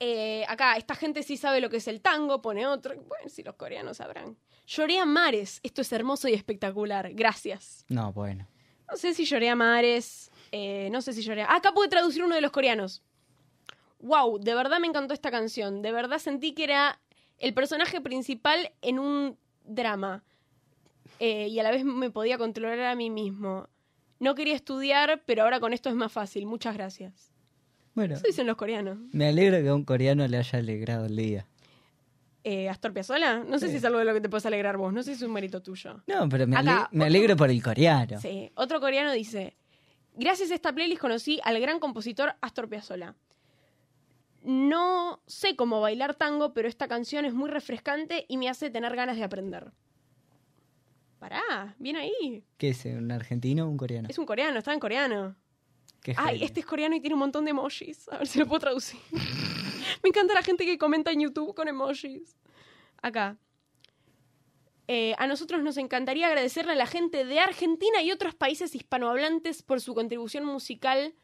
Eh, acá, esta gente sí sabe lo que es el tango, pone otro. Bueno, si los coreanos sabrán. Lloré a mares. Esto es hermoso y espectacular. Gracias. No, bueno. No sé si lloré a mares. eh, no sé si lloré. a- Acá pude traducir uno de los coreanos. Wow, de verdad me encantó esta canción. De verdad sentí que era el personaje principal en un drama. Eh, y a la vez me podía controlar a mí mismo. No quería estudiar, pero ahora con esto es más fácil. Muchas gracias. Bueno, Eso dicen los coreanos. me alegro que a un coreano le haya alegrado el día. Eh, Astor Piazzolla, no sé si es algo de lo que te puedes alegrar vos. No sé si es un mérito tuyo. No, pero me, ale- Acá, me otro- alegro por el coreano. Sí. Otro coreano dice: Gracias a esta playlist conocí al gran compositor Astor Piazzolla. No sé cómo bailar tango, pero esta canción es muy refrescante y me hace tener ganas de aprender. Pará, bien ahí. ¿Qué es? ¿Un argentino o un coreano? Es un coreano, está en coreano. Qué Ay, este es coreano y tiene un montón de emojis. A ver si lo puedo traducir. Me encanta la gente que comenta en YouTube con emojis. Acá. Eh, a nosotros nos encantaría agradecerle a la gente de Argentina y otros países hispanohablantes por su contribución musical.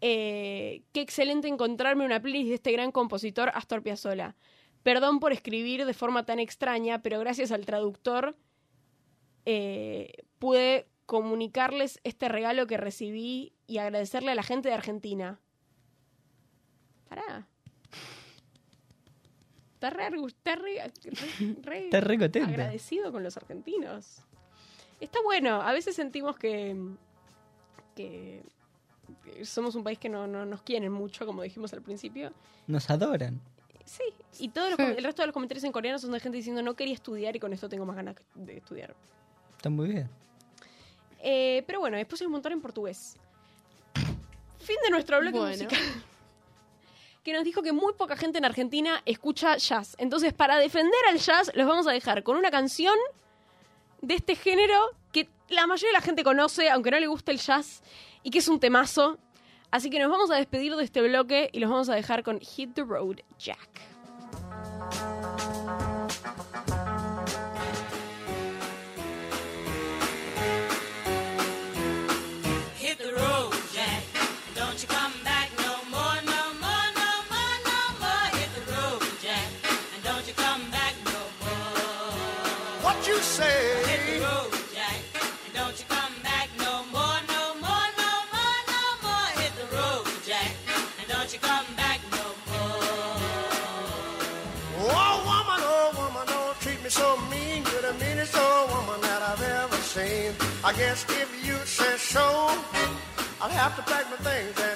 Eh, qué excelente encontrarme una playlist de este gran compositor Astor Piazzolla. Perdón por escribir de forma tan extraña, pero gracias al traductor eh, pude comunicarles este regalo que recibí y agradecerle a la gente de Argentina. Pará. Está re, está re- re- Está re agradecido con los argentinos. Está bueno, a veces sentimos que, que, que somos un país que no, no nos quieren mucho, como dijimos al principio. Nos adoran. Sí, y todos los com- el resto de los comentarios en coreano son de gente diciendo no quería estudiar y con esto tengo más ganas de estudiar. Está muy bien. Eh, pero bueno, después hay un montón en portugués. Fin de nuestro bloque Bueno. musical. Que nos dijo que muy poca gente en Argentina escucha jazz. Entonces, para defender al jazz, los vamos a dejar con una canción de este género que la mayoría de la gente conoce, aunque no le guste el jazz, y que es un temazo. Así que nos vamos a despedir de este bloque y los vamos a dejar con Hit the Road Jack. Mean. You're the meanest old woman that I've ever seen. I guess if you say so, I'll have to pack my things and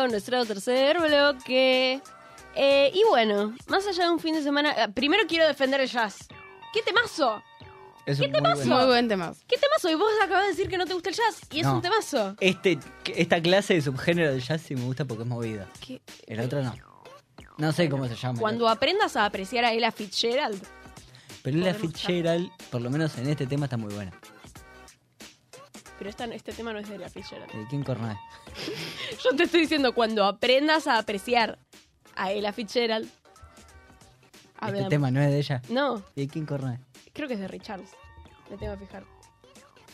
con nuestro tercer bloque. Eh, y bueno, más allá de un fin de semana, eh, primero quiero defender el jazz. ¿Qué temazo? Es ¿Qué un muy temazo? buen- Muy buen tema. ¿Qué temazo? Y vos acabas de decir que no te gusta el jazz y es No. un temazo. Este, esta clase de subgénero del jazz sí me gusta porque es movida. ¿Qué? El otro no. No sé cómo se llama. Cuando aprendas a apreciar a Ella Fitzgerald, Pero la podemos Fitzgerald, por lo menos en este tema, está muy buena. Pero esta, este tema no es de Ella Fitzgerald. ¿De quién corne? Yo te estoy diciendo, cuando aprendas a apreciar a Ella Fitzgerald. A Este ver, tema no es de ella. No, ¿Y de quién corne? creo que es de Richards. Me tengo que fijar.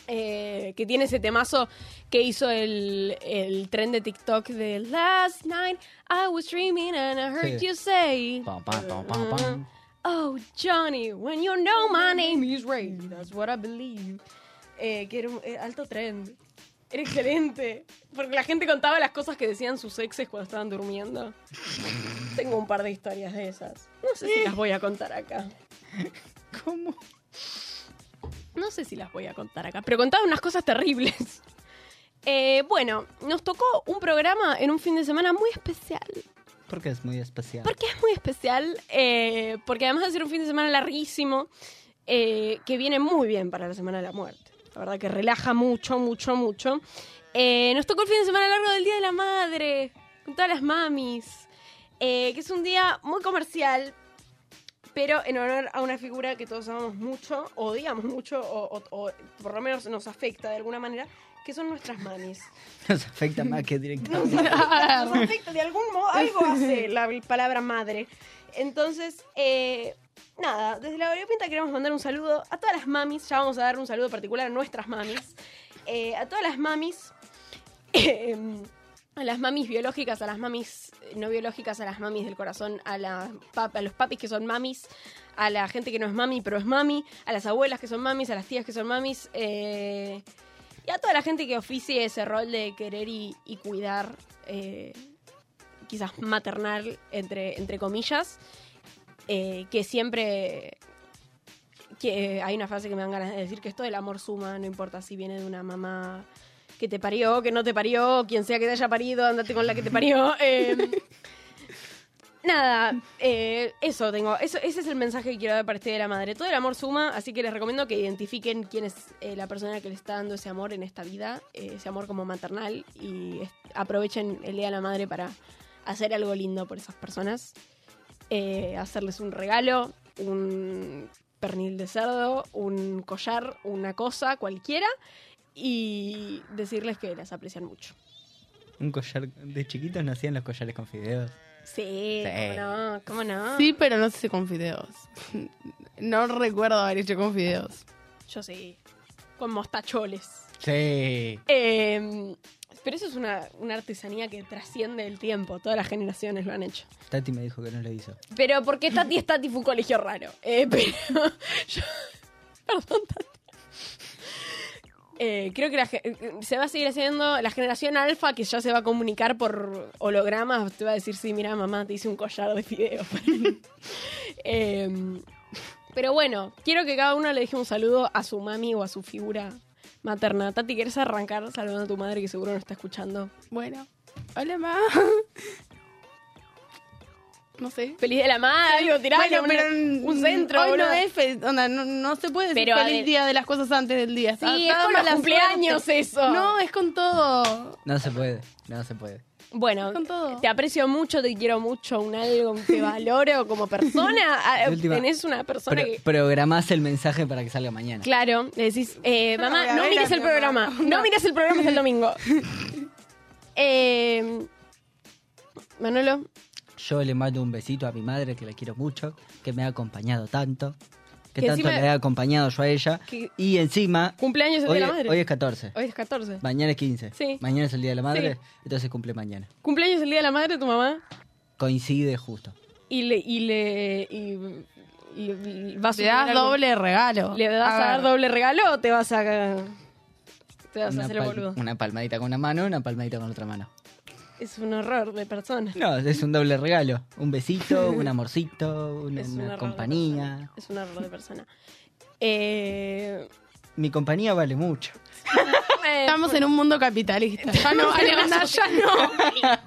Eh, que tiene ese temazo que hizo el, el tren de TikTok de Last night I was dreaming and I heard Sí. you say Pam, pam, pam, pam, pam. Oh Johnny, when you know my name is Ray, that's what I believe. Eh, que era un eh, alto tren. Era excelente. Porque la gente contaba las cosas que decían sus exes cuando estaban durmiendo. Tengo un par de historias de esas. No sé si las voy a contar acá. ¿Cómo? No sé si las voy a contar acá, pero contaban unas cosas terribles. Eh, bueno, nos tocó un programa en un fin de semana muy especial. Porque es muy especial. ¿Por qué es muy especial? Eh, porque además de ser un fin de semana larguísimo, eh, que viene muy bien para la Semana de la Muerte. La verdad que relaja mucho, mucho, mucho. Eh, nos tocó el fin de semana largo del Día de la Madre, con todas las mamis. eh, que es un día muy comercial, pero en honor a una figura que todos amamos mucho, odiamos mucho, o, o- o por lo menos nos afecta de alguna manera, que son nuestras mamis. Nos afecta más que directamente. Nos afecta de algún modo, algo hace la palabra madre. Entonces, eh, nada, desde la Pinta queremos mandar un saludo a todas las mamis, ya vamos a dar un saludo particular a nuestras mamis, eh, a todas las mamis, eh, a las mamis biológicas, a las mamis no biológicas, a las mamis del corazón, a, los papis que son mamis, a la gente que no es mami pero es mami, a las abuelas que son mamis, a las tías que son mamis, eh, y a toda la gente que oficie ese rol de querer y, cuidar, eh, quizás maternal, entre comillas, eh, que siempre que hay una frase que me dan ganas de decir que esto del amor suma, no importa si viene de una mamá que te parió, que no te parió, quien sea que te haya parido, andate con la que te parió. eh, nada, eh, eso tengo, eso, ese es el mensaje que quiero dar para este de la madre. Todo el amor suma, así que les recomiendo que identifiquen quién es eh, la persona que le está dando ese amor en esta vida, eh, ese amor como maternal, y aprovechen el día de la madre para hacer algo lindo por esas personas. Eh, hacerles un regalo, un pernil de cerdo, un collar, una cosa, cualquiera, y decirles que las aprecian mucho. Un collar de chiquitos no hacían los collares con fideos. Sí, Sí. ¿cómo no? ¿Cómo no? Sí, pero no sé si con fideos. No recuerdo haber hecho con fideos. Yo sí. Con mostacholes. Sí. Eh, pero eso es una, una artesanía que trasciende el tiempo. Todas las generaciones lo han hecho. Tati me dijo que no lo hizo. Pero porque Tati es Tati fue un colegio raro. Eh, pero yo- Perdón, Tati. Eh, creo que la eh, se va a seguir haciendo la generación alfa que ya se va a comunicar por hologramas. Te va a decir, sí, mira, mamá, te hice un collar de fideos. Eh, pero bueno, quiero que cada uno le deje un saludo a su mami o a su figura materna. Tati, ¿quieres arrancar saludando a tu madre que seguro no está escuchando? Bueno. Hola, ma. No sé. Feliz de la madre, algo tiralo, Bueno, un- pero un centro, Hoy no boludo. es fe- onda, no, no se puede decir Pero feliz día de las cosas antes del día. Sí, está es con los cumpleaños suerte. eso. No, es con todo. No se puede, no se puede. Bueno, Con todo. te aprecio mucho, te quiero mucho, un algo, te valoro como persona. Ah, última, Tenés una persona Pro- que... Programás el mensaje para que salga mañana. Claro, le decís, eh, No mamá, no mires el programa, no No. mires el programa es el domingo. Eh, Manolo, Yo le mando un besito a mi madre, que la quiero mucho, que me ha acompañado tanto, que, Que tanto encima- le he acompañado yo a ella. que Y encima, cumpleaños el hoy, día de la madre. hoy es 14, Hoy es 14. mañana es 15. Sí. Mañana es el Día de la Madre, Sí. entonces cumple mañana. Cumpleaños el día de la madre tu mamá Coincide justo. y le y le y, y- y vas a Le das algo- doble regalo. ¿Le vas a, dar doble regalo o te vas a te vas a hacer el boludo? una palmadita con una mano, una palmadita con otra mano. Es un horror de persona. No, es un doble regalo. Un besito, un amorcito, una, Es un una error de compañía. Es un error de persona. Eh, Mi compañía vale mucho. Estamos en un mundo capitalista. Ya no, Estamos en Ale, una anda, ya no.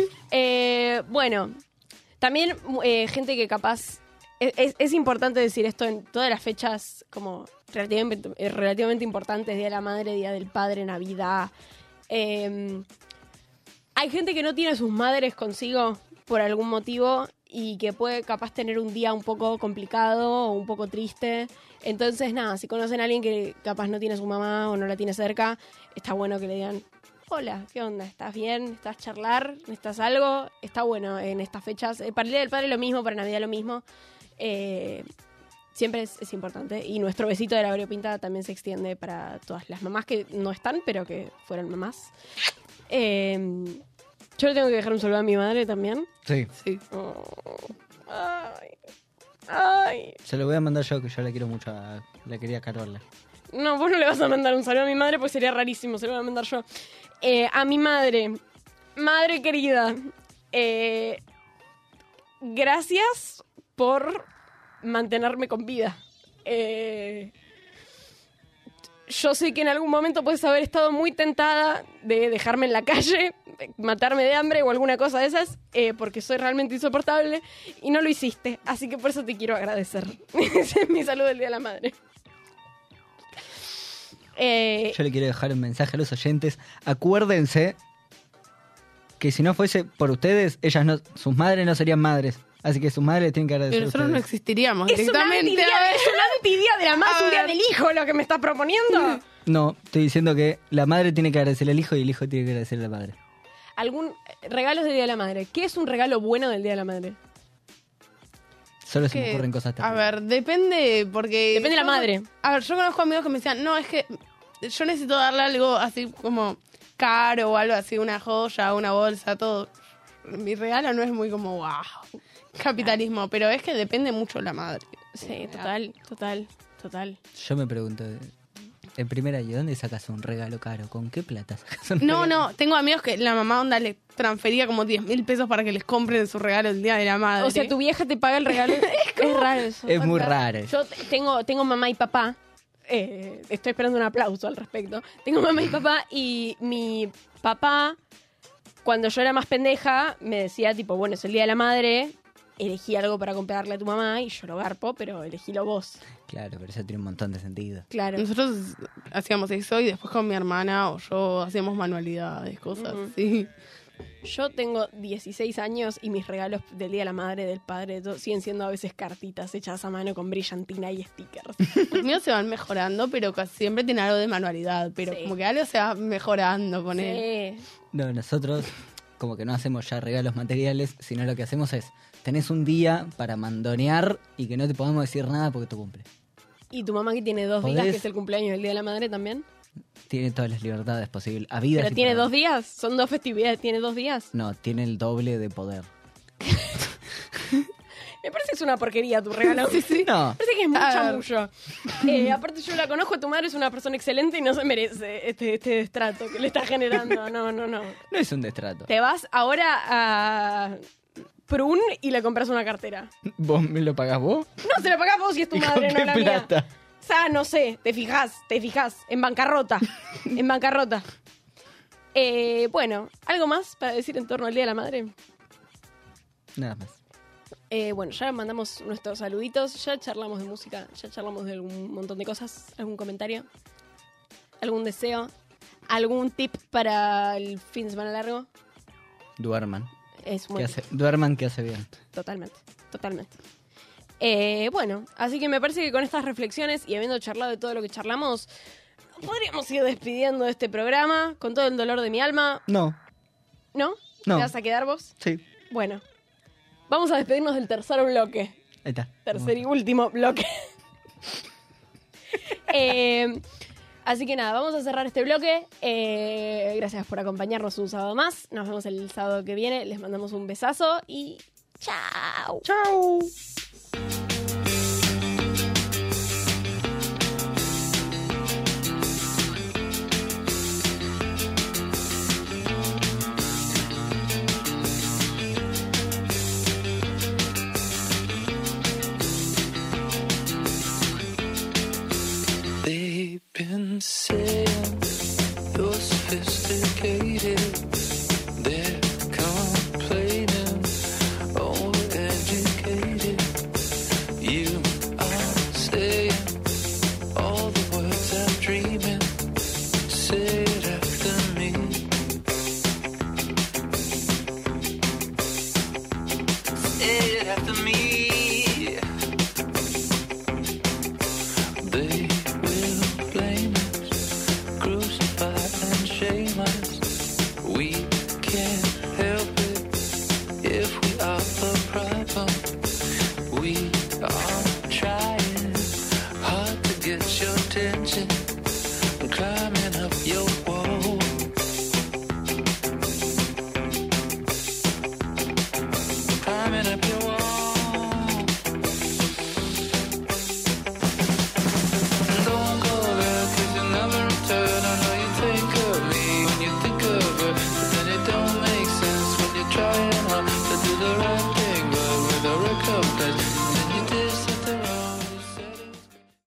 Eh, bueno, también eh, gente que capaz... Es, es- es importante decir esto en todas las fechas como relativamente, eh, relativamente importantes, Día de la Madre, Día del Padre, Navidad. Eh, hay gente que no tiene a sus madres consigo por algún motivo y que puede capaz tener un día un poco complicado o un poco triste. Entonces, nada, si conocen a alguien que capaz no tiene a su mamá o no la tiene cerca, está bueno que le digan, hola, ¿qué onda? ¿Estás bien? ¿Estás charlar? ¿Necesitas algo? Está bueno en estas fechas. Eh, Para el Día del Padre lo mismo, para Navidad lo mismo. Eh, siempre es, es importante. Y nuestro besito de la variopinta también se extiende para todas las mamás que no están, pero que fueron mamás. Eh, yo le tengo que dejar un saludo a mi madre también. Sí. Sí. Oh, ay, ay. Se lo voy a mandar yo, que yo la quiero mucho a la querida Carola. No, vos no le vas a mandar un saludo a mi madre porque sería rarísimo, se lo voy a mandar yo. Eh, a mi madre, madre querida, eh, gracias por mantenerme con vida. Eh, yo sé que en algún momento puedes haber estado muy tentada de dejarme en la calle, de matarme de hambre o alguna cosa de esas, eh, porque soy realmente insoportable y no lo hiciste. Así que por eso te quiero agradecer. Ese es mi saludo del Día de la Madre. Eh, Yo le quiero dejar un mensaje a los oyentes. Acuérdense que si no fuese por ustedes, ellas no, sus madres no serían madres. Así que sus madres tienen que agradecer Y a nosotros no existiríamos es una directamente. antidía, a ver. es una antidía de la madre, A un día del hijo lo que me estás proponiendo. No, estoy diciendo que la madre tiene que agradecer al hijo y el hijo tiene que agradecer a la madre. Algún regalos del Día de la Madre. ¿Qué es un regalo bueno del Día de la Madre? Solo se me ocurren cosas A terribles. ver, depende, porque... Depende de la yo- madre. A ver, yo conozco amigos que me decían, no, es que yo necesito darle algo así como caro o algo así, una joya, una bolsa, todo. Mi regalo no es muy como, wow, capitalismo, pero es que depende mucho de la madre. Sí, total, total, total. Yo me pregunto, en primer año, ¿dónde sacas un regalo caro? ¿Con qué plata sacas un No, regalo? no, tengo amigos que la mamá onda le transfería como 10 mil pesos para que les compren su regalo el día de la madre. O sea, tu vieja te paga el regalo. Es Es raro eso. Es muy raro. Yo te- tengo, tengo mamá y papá. eh, estoy esperando un aplauso al respecto. Tengo mamá y papá y mi papá, cuando yo era más pendeja, me decía tipo, bueno, es el Día de la Madre, elegí algo para comprarle a tu mamá y yo lo garpo, pero elegílo vos. Claro, pero eso tiene un montón de sentido. Claro. Nosotros hacíamos eso y después con mi hermana o yo hacíamos manualidades, cosas así. Yo tengo 16 años y mis regalos del Día de la Madre, del Padre, de todo, siguen siendo a veces cartitas hechas a mano con brillantina y stickers. Los míos se van mejorando, pero casi siempre tiene algo de manualidad. Pero Sí. como que algo se va mejorando con él. Sí. No, nosotros como que no hacemos ya regalos materiales, sino lo que hacemos es, tenés un día para mandonear y que no te podamos decir nada porque tu cumple. ¿Y tu mamá que tiene dos días, que es el cumpleaños del Día de la Madre también? Tiene todas las libertades posibles. Habidas ¿Pero y tiene dos días? ¿Son dos festividades? ¿Tiene dos días? No, tiene el doble de poder. Me parece que es una porquería tu regalo. sí, sí. No. Me parece que es mucho chamullo. Eh, aparte yo la conozco, tu madre es una persona excelente y no se merece este, este destrato que le está generando. No, no, no. No es un destrato. Te vas ahora a Prun y le compras una cartera. ¿Vos me lo pagás vos? No, se la pagás vos y es tu ¿Y con madre, no la mía. O sea, no sé, te fijas, te fijas. En bancarrota. en bancarrota. Eh, bueno, ¿algo más para decir en torno al Día de la Madre? Nada más. Eh, bueno, ya mandamos nuestros saluditos, ya charlamos de música, ya charlamos de algún montón de cosas. ¿Algún comentario? ¿Algún deseo? ¿Algún tip para el fin de semana largo? Duerman. Es Que muy hace, duerman que hace bien. Totalmente, totalmente. Eh, bueno, así que me parece que con estas reflexiones y habiendo charlado de todo lo que charlamos, podríamos ir despidiendo de este programa con todo el dolor de mi alma. No. ¿No? No. ¿Te vas a quedar vos? Sí. Bueno, vamos a despedirnos del tercer bloque. Ahí está. Tercer y último bloque. Eh, así que nada, vamos a cerrar este bloque. Eh, gracias por acompañarnos un sábado más. Nos vemos el sábado que viene. Les mandamos un besazo y chao. Chao.